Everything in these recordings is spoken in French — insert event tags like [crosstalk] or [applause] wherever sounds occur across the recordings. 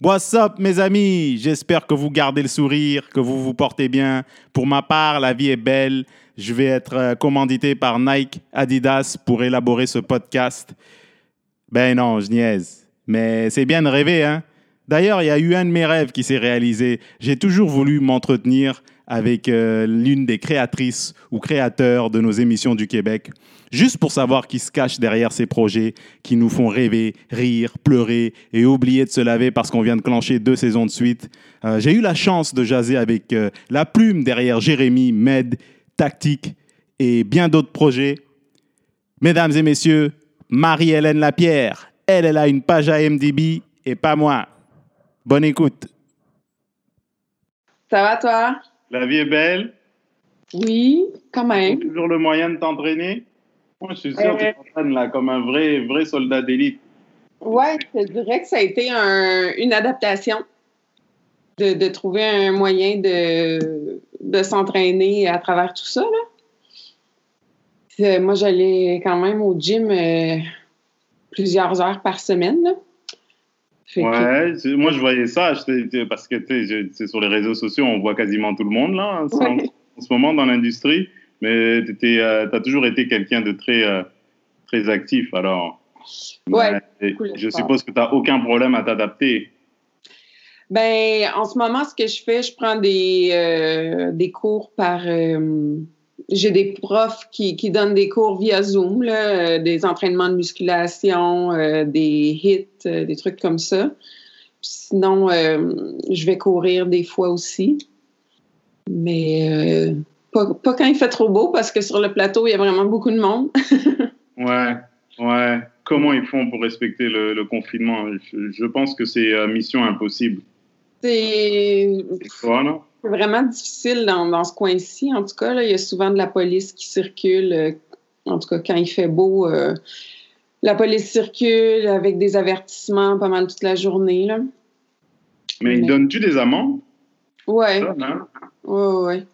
What's up, mes amis? J'espère que vous gardez le sourire, que vous vous portez bien. Pour ma part, la vie est belle. Je vais être euh, commandité par Nike, Adidas pour élaborer ce podcast. Ben non, je niaise. Mais c'est bien de rêver, hein? D'ailleurs, il y a eu un de mes rêves qui s'est réalisé. J'ai toujours voulu m'entretenir avec euh, l'une des créatrices ou créateurs de nos émissions du Québec, juste pour savoir qui se cache derrière ces projets qui nous font rêver, rire, pleurer et oublier de se laver parce qu'on vient de clencher deux saisons de suite. Euh, J'ai eu la chance de jaser avec euh, la plume derrière Jérémy, Med, Tactique et bien d'autres projets. Mesdames et messieurs, Marie-Hélène Lapierre, elle, elle a une page à MDB et pas moi. Bonne écoute. Ça va toi? La vie est belle? Oui, quand même. Toujours le moyen de t'entraîner? Moi, je suis sûr que tu Euh. t'entraînes là comme un vrai, vrai soldat d'élite. Ouais, je te dirais que ça a été un- une adaptation de, de trouver un moyen de, de s'entraîner à travers tout ça. Là. Euh, moi, j'allais quand même au gym euh, plusieurs heures par semaine. là. Fait que- Ouais, moi je voyais ça parce que tu sur les réseaux sociaux, on voit quasiment tout le monde là en, Ouais. en ce moment dans l'industrie. Mais tu as toujours été quelqu'un de très, euh, très actif. Alors, Ouais, je suppose que tu n'as aucun problème à t'adapter. Ben, en ce moment, ce que je fais, je prends des, euh, des cours par. euh, J'ai des profs qui, qui donnent des cours via Zoom, là, euh, des entraînements de musculation, euh, des hits, euh, des trucs comme ça. Puis sinon, euh, je vais courir des fois aussi. Mais euh, pas, pas quand il fait trop beau, parce que sur le plateau, il y a vraiment beaucoup de monde. [laughs] Ouais, ouais. Comment ils font pour respecter le, le confinement? Je, je pense que c'est euh, mission impossible. C'est vraiment difficile dans, dans ce coin-ci. En tout cas, là, il y a souvent de la police qui circule. euh, en tout cas, quand il fait beau, euh, la police circule avec des avertissements pas mal toute la journée. Là. Mais ils Mais- donnent-tu des amendes? Ouais, ouais, ouais.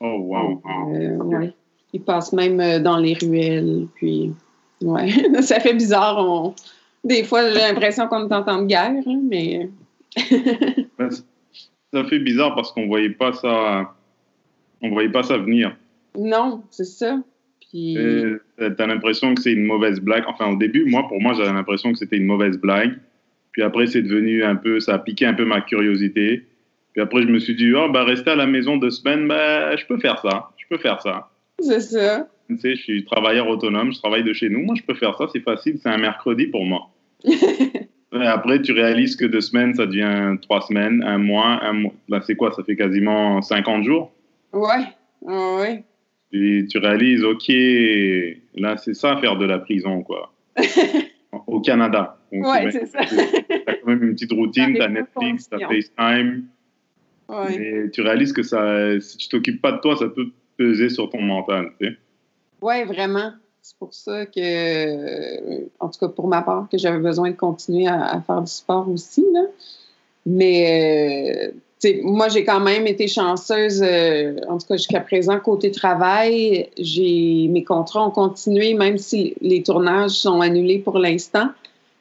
Oh, wow. Euh, ouais. Ils passent même euh, dans les ruelles. Puis, ouais, [laughs] ça fait bizarre. on- Des fois, j'ai l'impression qu'on est en temps de guerre, hein, mais [laughs] Ben, Ça fait bizarre parce qu'on voyait pas ça, on voyait pas ça venir. non, c'est ça. Puis, Et T'as l'impression que c'est une mauvaise blague. Enfin, au début, moi, pour moi, j'avais l'impression que c'était une mauvaise blague. Puis après, c'est devenu un peu, ça a piqué un peu ma curiosité. Puis après, je me suis dit, oh, bah, rester à la maison deux semaines, bah, je peux faire ça. Je peux faire ça. c'est ça. Tu sais, je suis travailleur autonome, je travaille de chez nous. Moi, je peux faire ça, c'est facile, c'est un mercredi pour moi. [laughs] Et après, tu réalises que deux semaines, ça devient trois semaines, un mois, un mois. Là, c'est quoi Ça fait quasiment 50 jours? Ouais, ouais, ouais. Puis tu réalises, OK, là, c'est ça, faire de la prison, quoi. [laughs] Au Canada. Ouais, c'est- ça. T'as quand même une petite routine, t'as Netflix, t'as. FaceTime. Ouais. Mais tu réalises que ça, si tu t'occupes pas de toi, ça peut peser sur ton mental, tu sais. Oui, vraiment. C'est pour ça que, en tout cas pour ma part, que j'avais besoin de continuer à, à faire du sport aussi. Là. Mais, euh, moi, j'ai quand même été chanceuse, euh, en tout cas jusqu'à présent, côté travail. J'ai, mes contrats ont continué, même si les tournages sont annulés pour l'instant.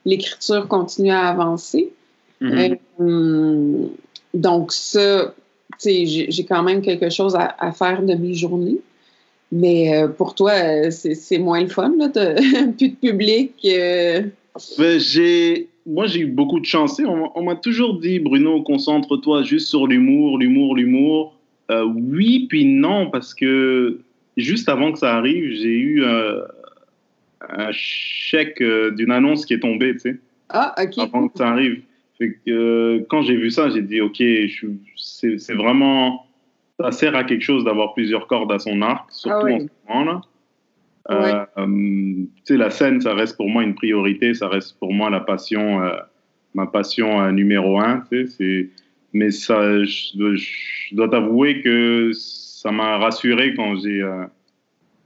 L'écriture continue à avancer. Mhm. Euh, donc, ça, tu sais, j'ai quand même quelque chose à, à faire de mes journées. Mais euh, pour toi, euh, c'est moins le fun, là. [laughs] plus de public. euh, Ben, j'ai, moi, j'ai eu beaucoup de chance. On, on m'a toujours dit, Bruno, concentre-toi juste sur l'humour, l'humour, l'humour. Euh, oui, puis non, parce que juste avant que ça arrive, j'ai eu euh, un chèque d'une annonce qui est tombée, tu sais, Ah, OK. avant que ça arrive. Fait que, euh, quand j'ai vu ça, j'ai dit, OK, c'est vraiment. Ça sert à quelque chose d'avoir plusieurs cordes à son arc, surtout Ah en ce moment-là. Euh, euh, tu sais, la scène, ça reste pour moi une priorité, ça reste pour moi la passion, euh, ma passion euh, numéro un. Mais ça, je, dois- je dois t'avouer que ça m'a rassuré quand j'ai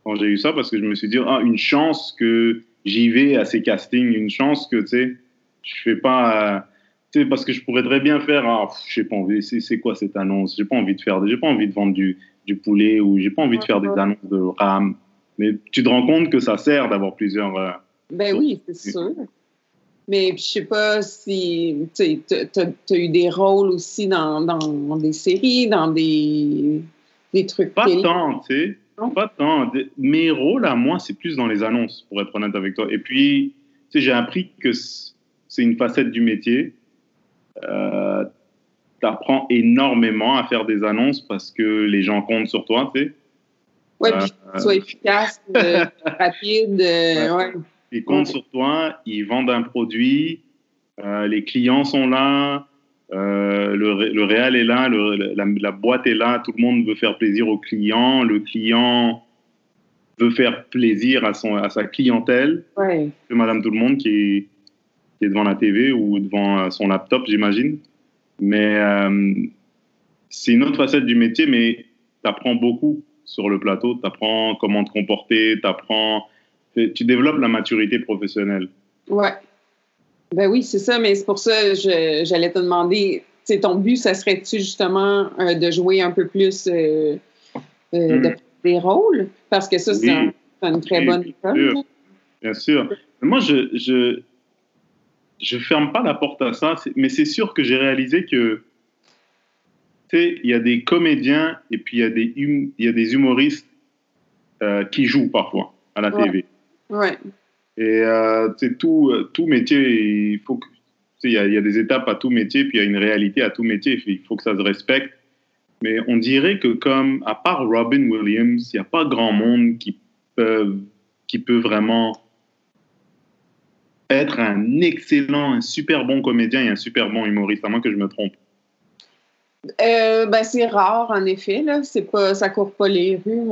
quand j'ai eu ça parce que je me suis dit ah une chance que j'y vais à ces castings, une chance que tu sais, je fais pas. Sais, parce que je pourrais très bien faire, ah, pff, j'ai pas envie, c'est, quoi cette annonce? J'ai pas envie de faire, j'ai pas envie de vendre du, du poulet ou j'ai pas envie de faire des annonces de RAM. Mais tu te rends compte que ça sert d'avoir plusieurs. euh, Ben oui, c'est sûr. Mais je sais pas si tu as, eu des rôles aussi dans, dans des séries, dans des, des trucs. Pas tant, tu sais. Pas tant. Mes rôles à moi, c'est plus dans les annonces, pour être honnête avec toi. Et puis, tu sais, j'ai appris que c'est une facette du métier. Euh, tu apprends énormément à faire des annonces parce que les gens comptent sur toi, tu sais. Oui, puis euh, soit efficace, euh, [laughs] rapide. ouais. Ils comptent sur toi, ils vendent un produit, les clients sont là, le, le, réel est là, le, la, boîte est là, tout le monde veut faire plaisir au client, le client veut faire plaisir à, son, à sa clientèle. Ouais. C'est Madame Tout le Monde qui est, qui est devant la TV ou devant son laptop, j'imagine. Mais euh, c'est une autre facette du métier, mais tu apprends beaucoup sur le plateau. Tu apprends comment te comporter, apprends, tu développes la maturité professionnelle. Ouais. Ben oui, c'est ça, mais c'est pour ça que j'allais te demander, ton but, ça serait-tu justement euh, de jouer un peu plus euh, hmm. des rôles? Parce que ça, c'est une très bonne école. Bien sûr. Moi, je, je, je ferme pas la porte à ça, mais c'est sûr que j'ai réalisé que, tu sais, il y a des comédiens et puis il y a des, hum, il y a des humoristes euh, qui jouent parfois à la TV. Ouais. Et euh, tout, tout métier, il faut que, il y, a, il y, a des étapes à tout métier, puis il y a une réalité à tout métier. Il faut que ça se respecte. Mais on dirait que comme, à part Robin Williams, il n'y a pas grand monde qui peut, qui peut vraiment être un excellent, un super bon comédien et un super bon humoriste, à moins que je me trompe. Euh, ben, c'est rare, en effet. Là. C'est pas, ça court pas les rues.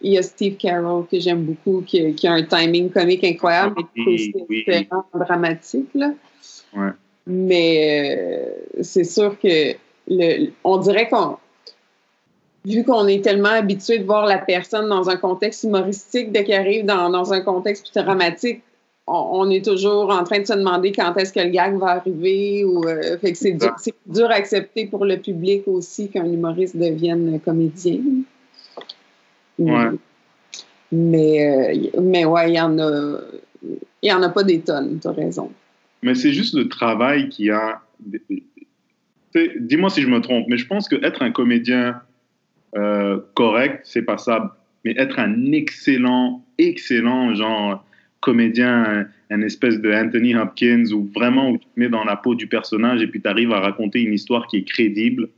il y a Steve Carroll que j'aime beaucoup, qui, qui, a un timing comique incroyable et qui est dramatique. Là. Ouais. Mais euh, c'est sûr que le, on dirait qu'on vu qu'on est tellement habitué de voir la personne dans un contexte humoristique, dès qu'elle arrive dans, dans un contexte plus dramatique, on, est toujours en train de se demander quand est-ce que le gag va arriver. Ou, euh, fait que c'est dur, dur, à accepter pour le public aussi qu'un humoriste devienne comédien. Ouais. Mais, euh, mais ouais, il y en a. Il n'y en a pas des tonnes, tu as raison. Mais c'est juste le travail qui a. Dis-moi si je me trompe, mais je pense qu'être un comédien euh, correct, c'est pas ça. Mais être un excellent, excellent, genre comédien, un, espèce de Anthony Hopkins, où vraiment où tu te mets dans la peau du personnage et puis tu arrives à raconter une histoire qui est crédible.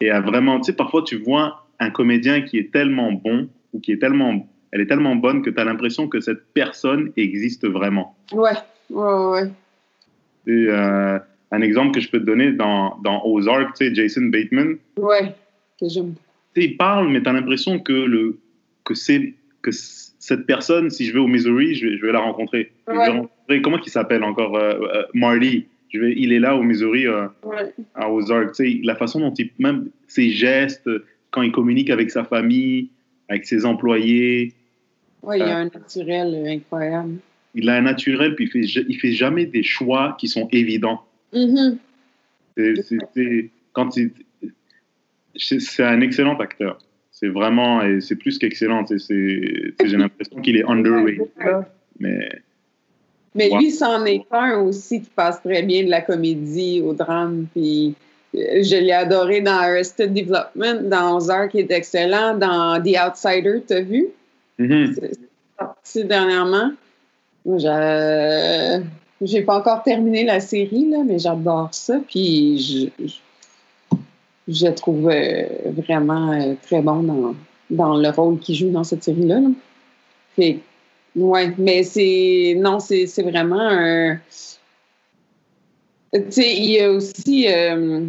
Et à vraiment, tu sais, parfois tu vois un comédien qui est tellement bon ou qui est tellement, elle est tellement bonne que tu as l'impression que cette personne existe vraiment. Ouais, ouais, ouais. Et, euh, un exemple que je peux te donner dans, dans Ozark, tu sais, Jason Bateman. Ouais, que j'aime. Tu sais, il parle, mais tu as l'impression que, le, que c'est que cette personne, si je vais au Missouri, je vais, je vais la rencontrer. comment il s'appelle encore euh, euh. Je vais, il est là au Missouri, euh, à Ozark. la façon dont il, même ses gestes, quand il communique avec sa famille, avec ses employés. Oui, il a un naturel incroyable. Il a un naturel, puis il fait, il fait jamais des choix qui sont évidents. C'est quand c'est un excellent acteur c'est vraiment, et c'est plus qu'excellent. J'ai l'impression qu'il est underrated. Mais, mais lui, c'en est un aussi qui passe très bien de la comédie au drame. Puis euh, je l'ai adoré dans Arrested Development, dans Ozark qui est excellent, dans The Outsider, tu as vu? Mm-hmm. C'est sorti dernièrement. J'ai pas encore terminé la série, là, mais j'adore ça. Puis je, je trouve euh, vraiment euh, très bon dans, dans, le rôle qu'il joue dans cette série-là. Fait ouais, mais c'est. Non, c'est vraiment un. Tu sais, il y a aussi. Euh,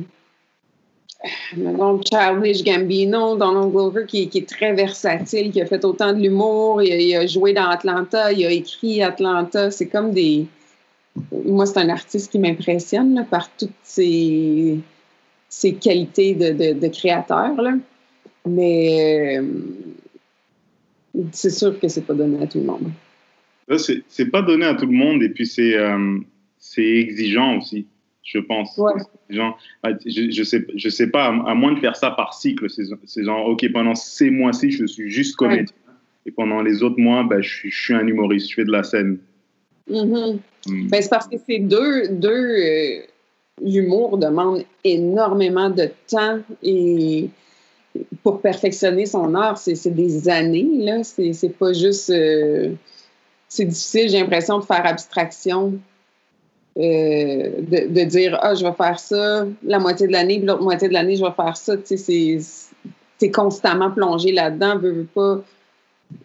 Childish Gambino, Donald Glover, qui, qui, est très versatile, qui a fait autant de l'humour, il, a joué dans Atlanta, il a écrit Atlanta. C'est comme des. Moi, c'est un artiste qui m'impressionne par toutes ses ses qualités de, de, créateur. Là. Mais euh, c'est sûr que c'est pas donné à tout le monde. C'est pas donné à tout le monde et puis c'est euh, exigeant aussi, je pense. Ouais. Genre, ah, je, je, sais, je sais pas, à, moins de faire ça par cycle, c'est genre, OK, pendant ces mois-ci, je suis juste comédien. Et pendant les autres mois, ben, je, suis, je, suis, un humoriste, je fais de la scène. Mm. Ben, c'est parce que c'est deux, deux euh, l'humour demande énormément de temps et pour perfectionner son art, c'est des années, là. C'est pas juste. Euh, c'est difficile, j'ai l'impression, de faire abstraction. Euh, de, dire Ah, je vais faire ça la moitié de l'année, puis l'autre moitié de l'année, je vais faire ça. Tu sais, c'est constamment plongé là-dedans, pas.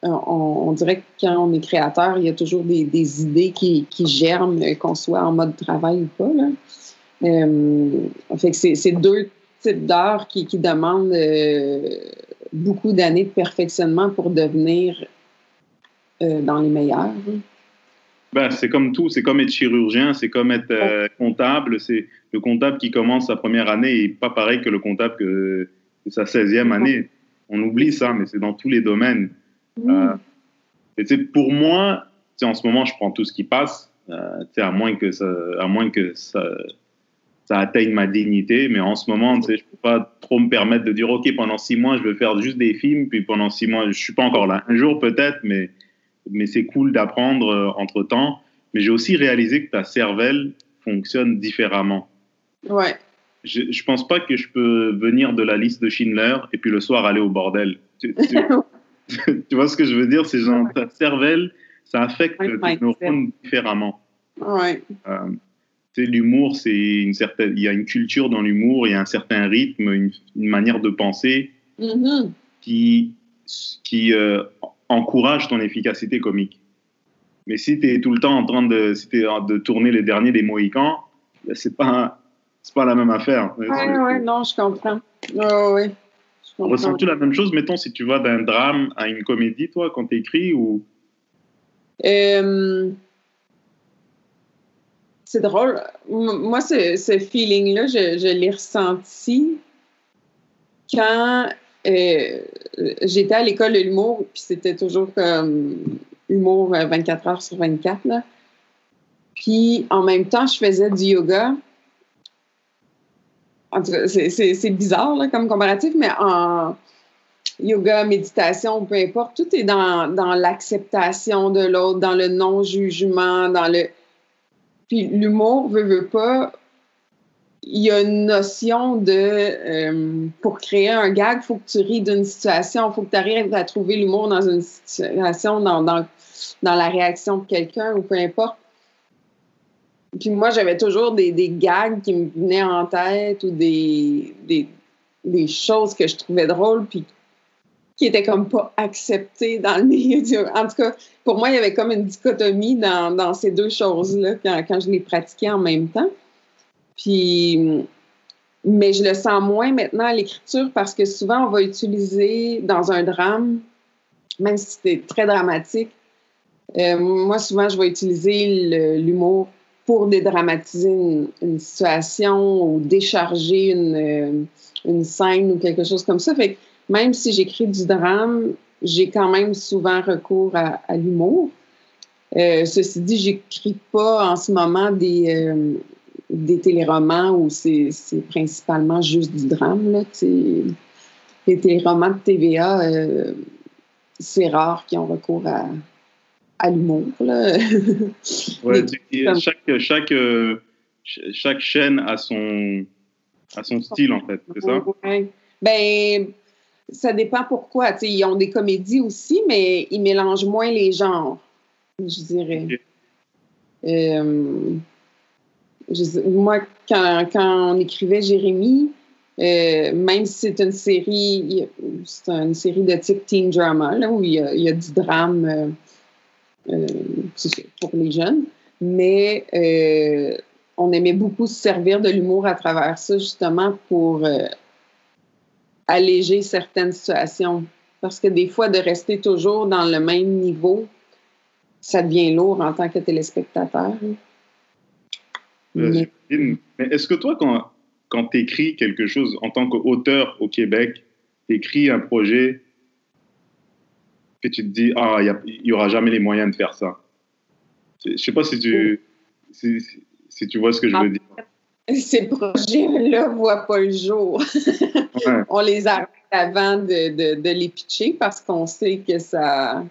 On, dirait que quand on est créateur, il y a toujours des, des idées qui, qui germent, qu'on soit en mode travail ou pas. Là. Euh, fait que c'est deux types d'art qui, qui, demandent euh, beaucoup d'années de perfectionnement pour devenir euh, dans les meilleurs. Ben, c'est comme tout, c'est comme être chirurgien, c'est comme être comptable. C'est le comptable qui commence sa première année et pas pareil que le comptable que, sa 16e année. On oublie ça, mais c'est dans tous les domaines. et pour moi, en ce moment, je prends tout ce qui passe, à moins que ça, à moins que ça, ça atteigne ma dignité. Mais en ce moment, je ne peux pas trop me permettre de dire, OK, pendant six mois, je veux faire juste des films, puis pendant six mois, je ne suis pas encore là. Un jour peut-être, mais, mais c'est cool d'apprendre euh, entre-temps. Mais j'ai aussi réalisé que ta cervelle fonctionne différemment. Ouais. Je ne pense pas que je peux venir de la liste de Schindler et puis le soir aller au bordel. Tu, [laughs] vois ce que je veux dire? C'est genre, ta cervelle, ça affecte tes neurones différemment. Ouais. Euh, l'humour, c'est une certaine, il y a une culture dans l'humour, il y a un certain rythme, une, manière de penser mm-hmm. qui, qui euh, encourage ton efficacité comique. Mais si tu es tout le temps en train de, si de tourner les derniers des Mohicans, c'est pas, c'est pas la même affaire. Oui, ouais, non, je comprends. Oh, ouais. Ressens-tu la même chose, mettons, si tu vas d'un drame à une comédie, toi, quand tu écris ou... Euh, c'est drôle. Moi, ce, ce feeling-là, je, l'ai ressenti quand euh, j'étais à l'école de l'humour, puis c'était toujours comme humour 24 euh, heures sur 24. Là. Puis en même temps, je faisais du yoga. En tout cas, c'est bizarre comme comparatif, mais en yoga, méditation, peu importe, tout est dans, dans l'acceptation de l'autre, dans le non-jugement, dans le puis l'humour, veut, veut pas, il y a une notion de euh, pour créer un gag, il faut que tu ris d'une situation, il faut que tu arrives à trouver l'humour dans une situation, dans, dans, dans la réaction de quelqu'un ou peu importe. Puis moi, j'avais toujours des, des, gags qui me venaient en tête ou des, des, des choses que je trouvais drôles, puis qui était comme pas accepté dans le [laughs] milieu. En tout cas, pour moi, il y avait comme une dichotomie dans, ces deux choses-là quand, quand, je les pratiquais en même temps. Puis, mais je le sens moins maintenant à l'écriture parce que souvent, on va utiliser dans un drame, même si c'était très dramatique, euh, moi, souvent, je vais utiliser l'humour pour dédramatiser une, situation ou décharger une, euh, une scène ou quelque chose comme ça. Même si j'écris du drame, j'ai quand même souvent recours à, l'humour. Euh, ceci dit, j'écris pas en ce moment des, euh, des téléromans où c'est principalement juste du drame. Là, les téléromans de TVA, euh, c'est rare qu'ils ont recours à, à l'humour. [laughs] ouais, chaque, chaque, chaque chaîne a son, a son style, en fait, c'est ça? Ouais. Ben, ça dépend pourquoi. ils ont des comédies aussi, mais ils mélangent moins les genres, je dirais. Euh, moi, quand, quand, on écrivait Jérémy, euh, même si c'est une série, c'est une série de type teen drama, là, où il y, a, il y a du drame euh, pour les jeunes, mais on aimait beaucoup se servir de l'humour à travers ça, justement, pour alléger certaines situations. Parce que des fois, de rester toujours dans le même niveau, ça devient lourd en tant que téléspectateur. Euh, mais est-ce que toi, quand, quand tu écris quelque chose en tant qu'auteur au Québec, tu écris un projet que tu te dis, ah, il n'y aura jamais les moyens de faire ça? Je ne sais pas si tu, si, si, tu vois ce que je veux dire [laughs] ces projets-là ne voient pas le jour. [laughs] on les arrête avant de, de, les pitcher parce qu'on sait que ça.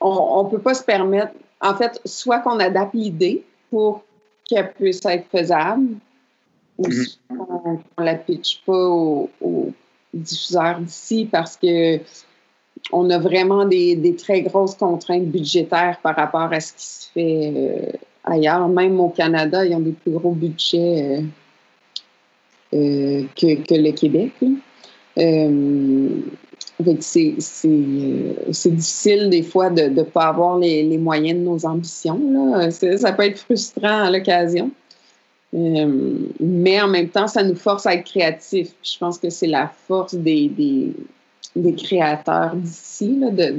On ne peut pas se permettre en fait, soit qu'on adapte l'idée pour qu'elle puisse être faisable, ou Mhm. qu'on ne la pitch pas aux, aux diffuseurs d'ici parce que on a vraiment des, des très grosses contraintes budgétaires par rapport à ce qui se fait euh, ailleurs. Même au Canada, ils ont des plus gros budgets euh, euh, que, que le Québec. Euh, c'est difficile des fois de ne pas avoir les, les moyens de nos ambitions. Là. Ça peut être frustrant à l'occasion. Mais en même temps, ça nous force à être créatifs. Je pense que c'est la force des, des, des créateurs d'ici, de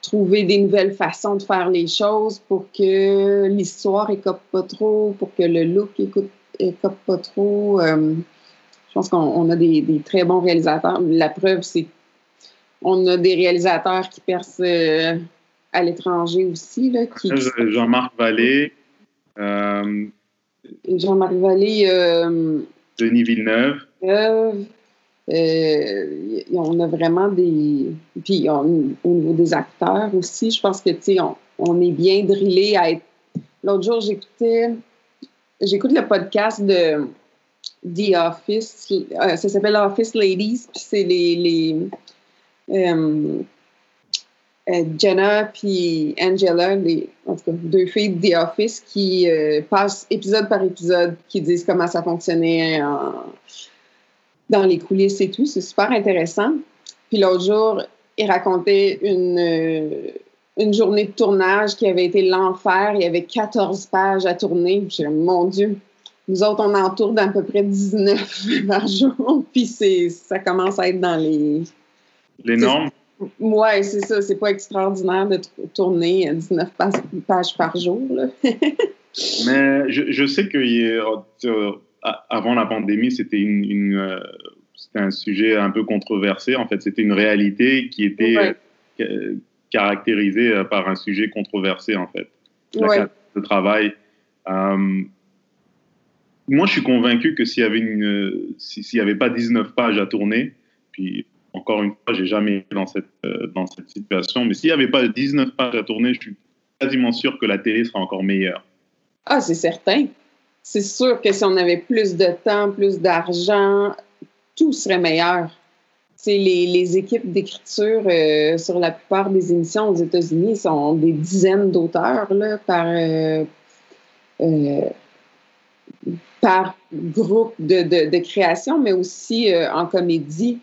trouver des nouvelles façons de faire les choses pour que l'histoire écope pas trop, pour que le look écoute, écope pas trop. Euh, je pense qu'on on a des, des très bons réalisateurs. La preuve, c'est on a des réalisateurs qui percent euh, à l'étranger aussi. Là, qui, Jean-Marc Vallée, euh, Jean-Marc Vallée, Denis Villeneuve. Euh, on a vraiment des. Puis au niveau des acteurs aussi, je pense que tu sais, on, est bien drillé à être. L'autre jour, j'écoutais. J'écoute le podcast de The Office. euh, ça s'appelle Office Ladies. Puis c'est les. euh, Jenna puis Angela, les, en tout cas, deux filles de The Office qui passent épisode par épisode, qui disent comment ça fonctionnait en- dans les coulisses et tout. C'est super intéressant. Puis l'autre jour, ils racontaient une, euh, une journée de tournage qui avait été l'enfer. Il y avait 14 pages à tourner. J'ai dit, mon Dieu, nous autres, on en tourne d'à peu près 19 [laughs] par jour. Puis c'est, ça commence à être dans les... Les normes? Ouais, c'est ça. C'est pas extraordinaire de tourner 19 pas- pages par jour. Là. [laughs] Mais je, je sais que il avant la pandémie, c'était une, une, euh, c'était un sujet un peu controversé. En fait, c'était une réalité qui était Ouais. euh, caractérisée euh, par un sujet controversé, en fait. La Ouais. de travail. Euh, moi, je suis convaincu que s'il y avait une, si- s'il y avait pas 19 pages à tourner, puis encore une fois, j'ai jamais été dans cette, dans cette situation, mais s'il n'y avait pas 19 pages à tourner, je suis quasiment sûr que la télé sera encore meilleure. Ah, c'est certain. C'est sûr que si on avait plus de temps, plus d'argent, tout serait meilleur. Les, les équipes d'écriture euh, sur la plupart des émissions aux États-Unis sont des dizaines d'auteurs par, euh, euh, par groupe de, de, création, mais aussi en comédie.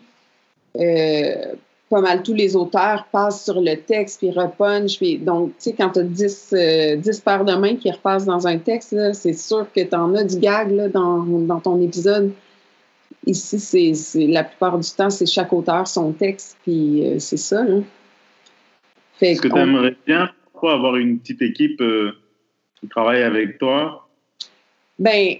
Pas mal tous les auteurs passent sur le texte, puis repunchent. Puis, donc, tu sais, quand tu as 10, euh, 10 paires de mains qui repassent dans un texte, c'est sûr que tu en as du gag là, dans, dans ton épisode. Ici, c'est, la plupart du temps, c'est chaque auteur son texte, puis euh, c'est ça. Est-ce que tu aimerais bien avoir une petite équipe euh, qui travaille avec toi? Ben,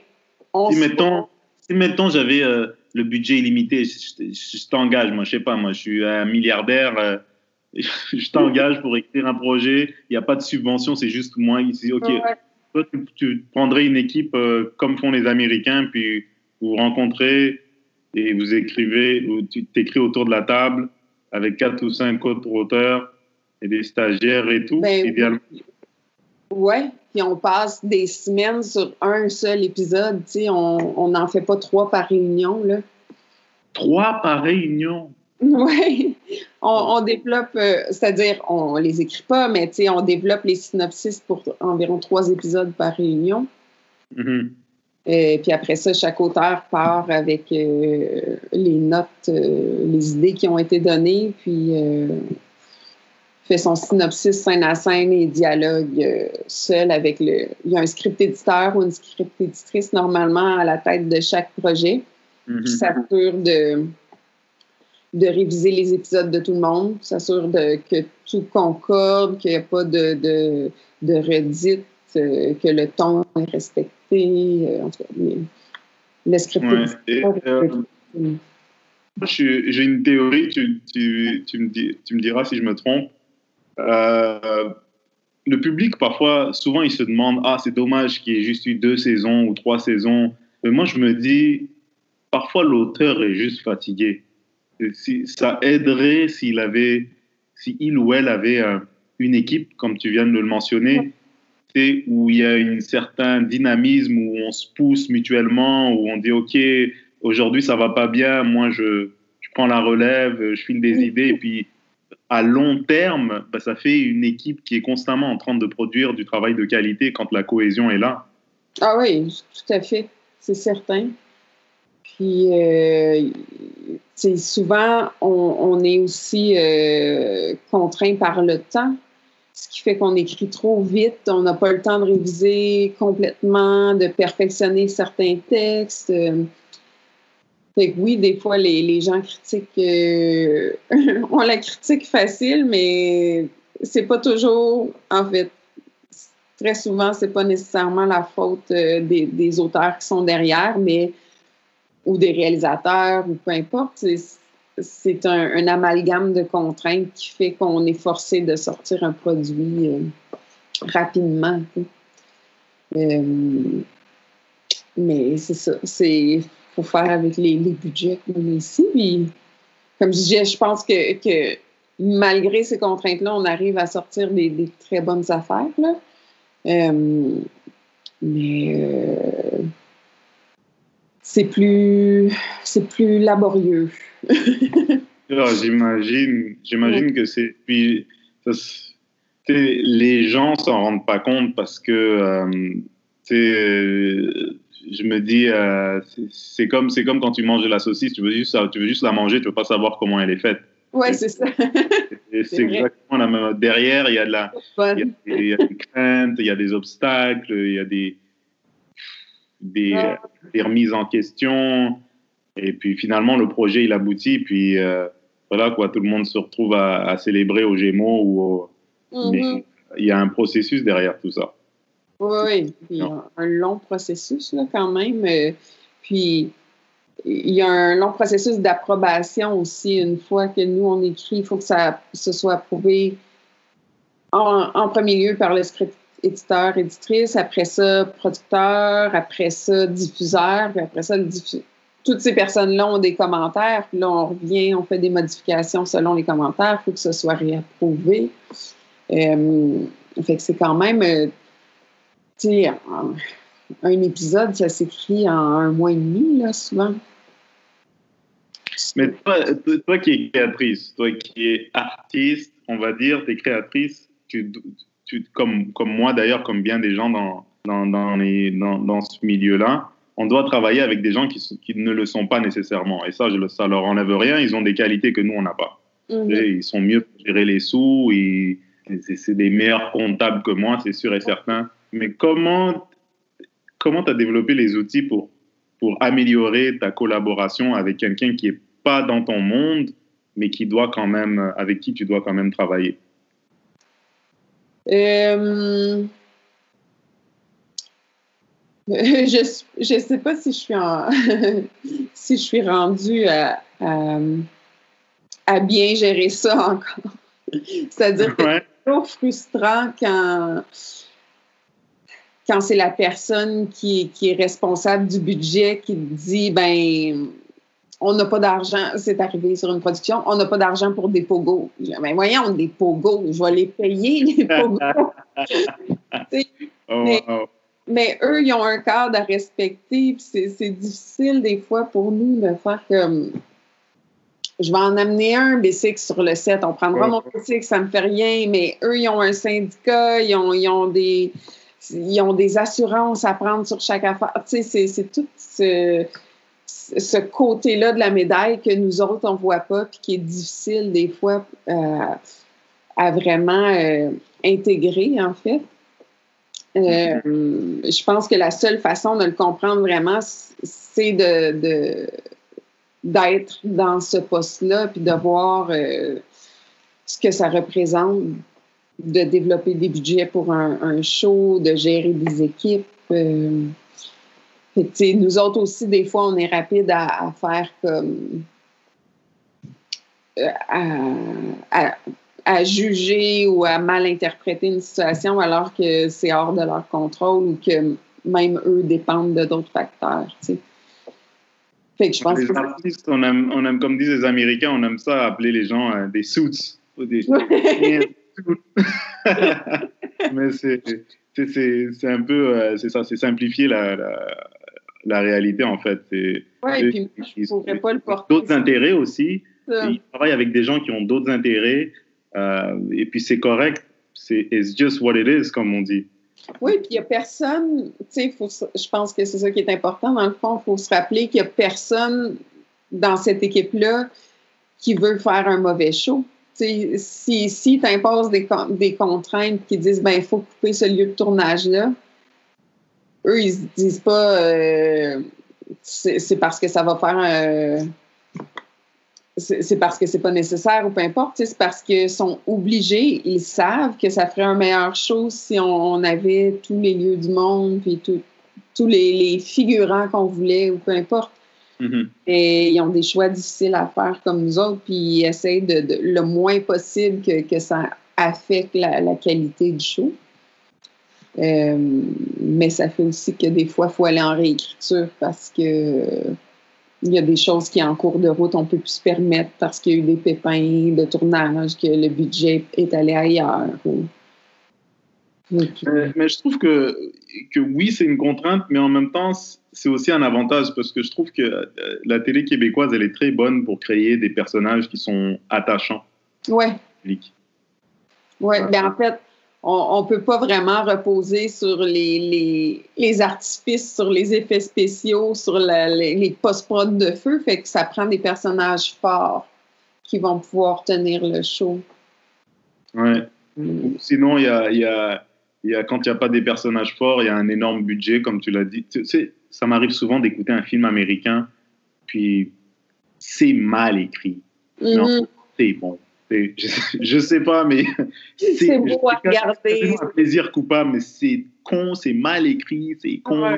on Si se- mettons, si mettons j'avais euh, le budget illimité, je, je- je t'engage, moi je sais pas, moi je suis un milliardaire, euh, [laughs] je t'engage pour écrire un projet, il n'y a pas de subvention, c'est juste moi ici. Ok, Ouais. toi tu, tu prendrais une équipe euh, comme font les Américains, puis vous vous rencontrez et vous écrivez, ou tu t'écris autour de la table avec quatre ou cinq autres auteurs et des stagiaires et tout, Ben, idéalement. Ouais, puis on passe des semaines sur un seul épisode, tu sais, on n'en fait pas trois par réunion, là. Trois par réunion. [laughs] Oui, on, on développe, euh, c'est-à-dire, on les écrit pas, mais tu sais, on développe les synopsis pour environ trois épisodes par réunion. Et puis après ça, chaque auteur part avec euh, les notes, les idées qui ont été données, puis fait son synopsis scène à scène et dialogue euh, seul avec le. Il y a un script éditeur ou une script éditrice normalement à la tête de chaque projet Mhm. qui s'assure de, de réviser les épisodes de tout le monde, qui s'assure que tout concorde, qu'il n'y a pas de, de, de redites, euh, que le ton est respecté. euh, en tout cas, le script Ouais. éditeur, Et, euh, Mm. J'ai une théorie, tu, tu, tu, me dis, tu me diras si je me trompe. Euh, le public, parfois, souvent, il se demande Ah, c'est dommage qu'il y ait juste eu deux saisons ou trois saisons. Mais moi, je me dis Parfois, l'auteur est juste fatigué. Et Si, ça aiderait s'il avait, si il ou elle avait euh, une équipe, comme tu viens de le mentionner, c'est où il y a un certain dynamisme, où on se pousse mutuellement, où on dit, OK, aujourd'hui, ça va pas bien, moi, je, je prends la relève, je file des idées, et puis à long terme, bah, ça fait une équipe qui est constamment en train de produire du travail de qualité quand la cohésion est là. Ah oui, tout à fait, c'est certain. Puis, euh, souvent, on, est aussi euh, contraint par le temps, ce qui fait qu'on écrit trop vite, on n'a pas le temps de réviser complètement, de perfectionner certains textes. Oui, des fois, les, les gens critiquent, euh, [laughs] ont la critique facile, mais c'est pas toujours, en fait, très souvent, c'est pas nécessairement la faute euh, des, des, auteurs qui sont derrière, mais ou des réalisateurs, ou peu importe. C'est un, un, amalgame de contraintes qui fait qu'on est forcé de sortir un produit euh, rapidement. Mais c'est ça. C'est faut faire avec les, les budgets qu'on a ici. Puis, comme je disais, je pense que, que malgré ces contraintes-là, on arrive à sortir des, des très bonnes affaires. Là. Euh, mais euh, c'est plus c'est plus laborieux. [laughs] j'imagine j'imagine que c'est puis ça, les gens s'en rendent pas compte parce que euh, je me dis euh, c'est comme c'est comme quand tu manges de la saucisse tu veux juste tu veux juste la manger tu veux pas savoir comment elle est faite Ouais, c'est ça. [laughs] c'est exactement la même. Derrière, il y a de la, il y a, des craintes, il y a des obstacles, il y a des, des, des, remises en question. Et puis finalement, le projet, il aboutit. Puis euh, voilà, quoi, tout le monde se retrouve à, à célébrer aux Gémeaux. Ou Mais mm-hmm. il y a un processus derrière tout ça. Oui, oui. un long processus, là, quand même. Euh, puis il y a un long processus d'approbation aussi. Une fois que nous, on écrit, il faut que ça se soit approuvé en, premier lieu par le script éditeur, éditrice, après ça, producteur, après ça, diffuseur, puis après ça, le toutes ces personnes-là ont des commentaires, puis là, on revient, on fait des modifications selon les commentaires, il faut que ce soit réapprouvé. Euh, fait que c'est quand même, euh, tu sais, un épisode, ça s'écrit en un mois et demi, là, souvent. Mais toi, toi qui es créatrice, toi qui es artiste, on va dire, tu es créatrice, tu, tu, comme, comme moi d'ailleurs, comme bien des gens dans, dans, dans, les, dans, dans ce milieu-là, on doit travailler avec des gens qui, qui, ne le sont pas nécessairement. Et ça, je, ça leur enlève rien, ils ont des qualités que nous, on n'a pas. Mhm. Ils sont mieux pour gérer les sous, c'est des meilleurs comptables que moi, c'est sûr et certain. Mais comment comment tu as développé les outils pour, pour améliorer ta collaboration avec quelqu'un qui est pas dans ton monde, mais qui doit quand même, avec qui tu dois quand même travailler? Euh, je ne sais pas si je suis, en [laughs] si je suis rendue à, à, bien gérer ça encore. C'est-à-dire que c'est toujours frustrant quand, quand c'est la personne qui, qui, est responsable du budget qui dit ben on n'a pas d'argent, c'est arrivé sur une production, on n'a pas d'argent pour des pogos. Ben voyons, des pogos, je vais les payer, les [laughs] pogos. Oh, mais, eux, ils ont un cadre à respecter, c'est difficile des fois pour nous de faire comme je vais en amener un bicycle sur le set, on prendra mon bicycle, ça me fait rien, mais eux, ils ont un syndicat, ils ont, ils ont des ils ont des assurances à prendre sur chaque affaire. Tu sais, c'est tout ce, ce côté-là de la médaille que nous autres, on ne voit pas, puis qui est difficile des fois euh, à vraiment euh, intégrer, en fait. Euh, je pense que la seule façon de le comprendre vraiment, c'est de, d'être dans ce poste-là, puis de voir ce que ça représente de développer des budgets pour un, show, de gérer des équipes. Euh, nous autres aussi, des fois, on est rapide à, faire comme. Euh, à, juger ou à mal interpréter une situation alors que c'est hors de leur contrôle ou que même eux dépendent de d'autres facteurs. Fait que je pense les artistes, on aime, on aime, comme disent les Américains, on aime ça appeler les gens euh, des suits. Des, [laughs] [laughs] Mais c'est un peu, euh, c'est ça, c'est simplifier la, la, la, réalité en fait. Oui, et puis je pourrais pas le porter. D'autres intérêts aussi. Ils travaillent avec des gens qui ont d'autres intérêts. Euh, et puis c'est correct. C'est it's just what it is, comme on dit. Oui, puis il n'y a personne, tu sais, je pense que c'est ça qui est important. Dans le fond, il faut se rappeler qu'il n'y a personne dans cette équipe-là qui veut faire un mauvais show. Si si tu imposes des, des, contraintes qui disent ben il faut couper ce lieu de tournage-là, eux, ils se disent pas euh, c'est parce que ça va faire un c'est parce que c'est pas nécessaire ou peu importe, c'est parce qu'ils sont obligés, ils savent que ça ferait un meilleur show si on, avait tous les lieux du monde, puis tous les, figurants qu'on voulait ou peu importe. Mm-hmm. Et ils ont des choix difficiles à faire comme nous autres, puis ils essayent de, le moins possible que, ça affecte la, qualité du show. Euh, mais ça fait aussi que des fois, il faut aller en réécriture parce que il y a des choses qui, en cours de route, on peut plus se permettre parce qu'il y a eu des pépins de tournage, que le budget est allé ailleurs. Euh, mais je trouve que, que oui, c'est une contrainte, mais en même temps, c'est aussi un avantage parce que je trouve que euh, la télé québécoise, elle est très bonne pour créer des personnages qui sont attachants. Ouais. Oui, ben en fait, on ne peut pas vraiment reposer sur les, les, artifices, sur les effets spéciaux, sur les, les post-prod de feu. Fait que ça prend des personnages forts qui vont pouvoir tenir le show. Ouais. Mm. Sinon, il y a, y, a, y a, quand il n'y a pas des personnages forts, il y a un énorme budget, comme tu l'as dit. Tu sais, ça m'arrive souvent d'écouter un film américain, puis c'est mal écrit. Mm-hmm. c'est bon je, ne sais pas, mais c'est beau à regarder? un plaisir coupable, mais c'est con, c'est mal écrit, c'est con,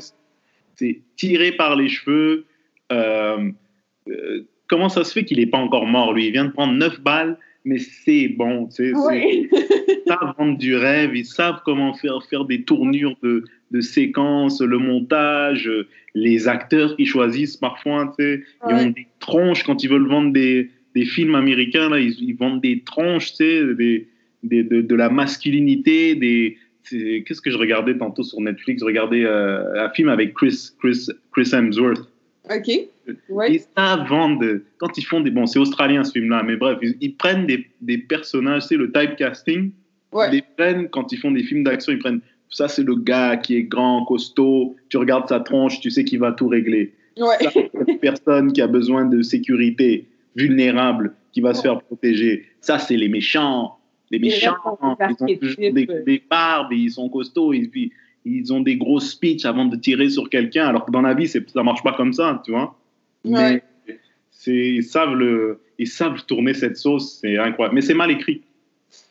c'est tiré par les cheveux. Euh, euh, comment ça se fait qu'il n'est pas encore mort, lui? Il vient de prendre 9 balles, mais c'est bon. ils savent [laughs] vendre du rêve, ils savent comment faire, faire des tournures de, de séquences, le montage, les acteurs qu'ils choisissent parfois. Ils ont des tronches quand ils veulent vendre des des films américains, là, ils, vendent des tronches, tu sais, des, de, la masculinité, des... Qu'est-ce que je regardais tantôt sur Netflix? Je regardais euh, un film avec Chris, Chris, Chris Hemsworth. OK. Ouais. Et ça quand ils font des... Bon, c'est australien ce film-là, mais bref, ils, prennent des, des, personnages, c'est le typecasting. Ouais. Ils les prennent, quand ils font des films d'action, ils prennent... Ça, c'est le gars qui est grand, costaud, tu regardes sa tronche, tu sais qu'il va tout régler. Ouais. Ça, [laughs] personne qui a besoin de sécurité vulnérable qui va se faire protéger. Ça, c'est les méchants. Les méchants, ils ont toujours des, barbes, ils sont costauds, ils ont des gros speeches avant de tirer sur quelqu'un, alors que dans la vie, ça marche pas comme ça, tu vois. Mais ils, savent le, ils savent tourner cette sauce, c'est incroyable. Mais c'est mal écrit,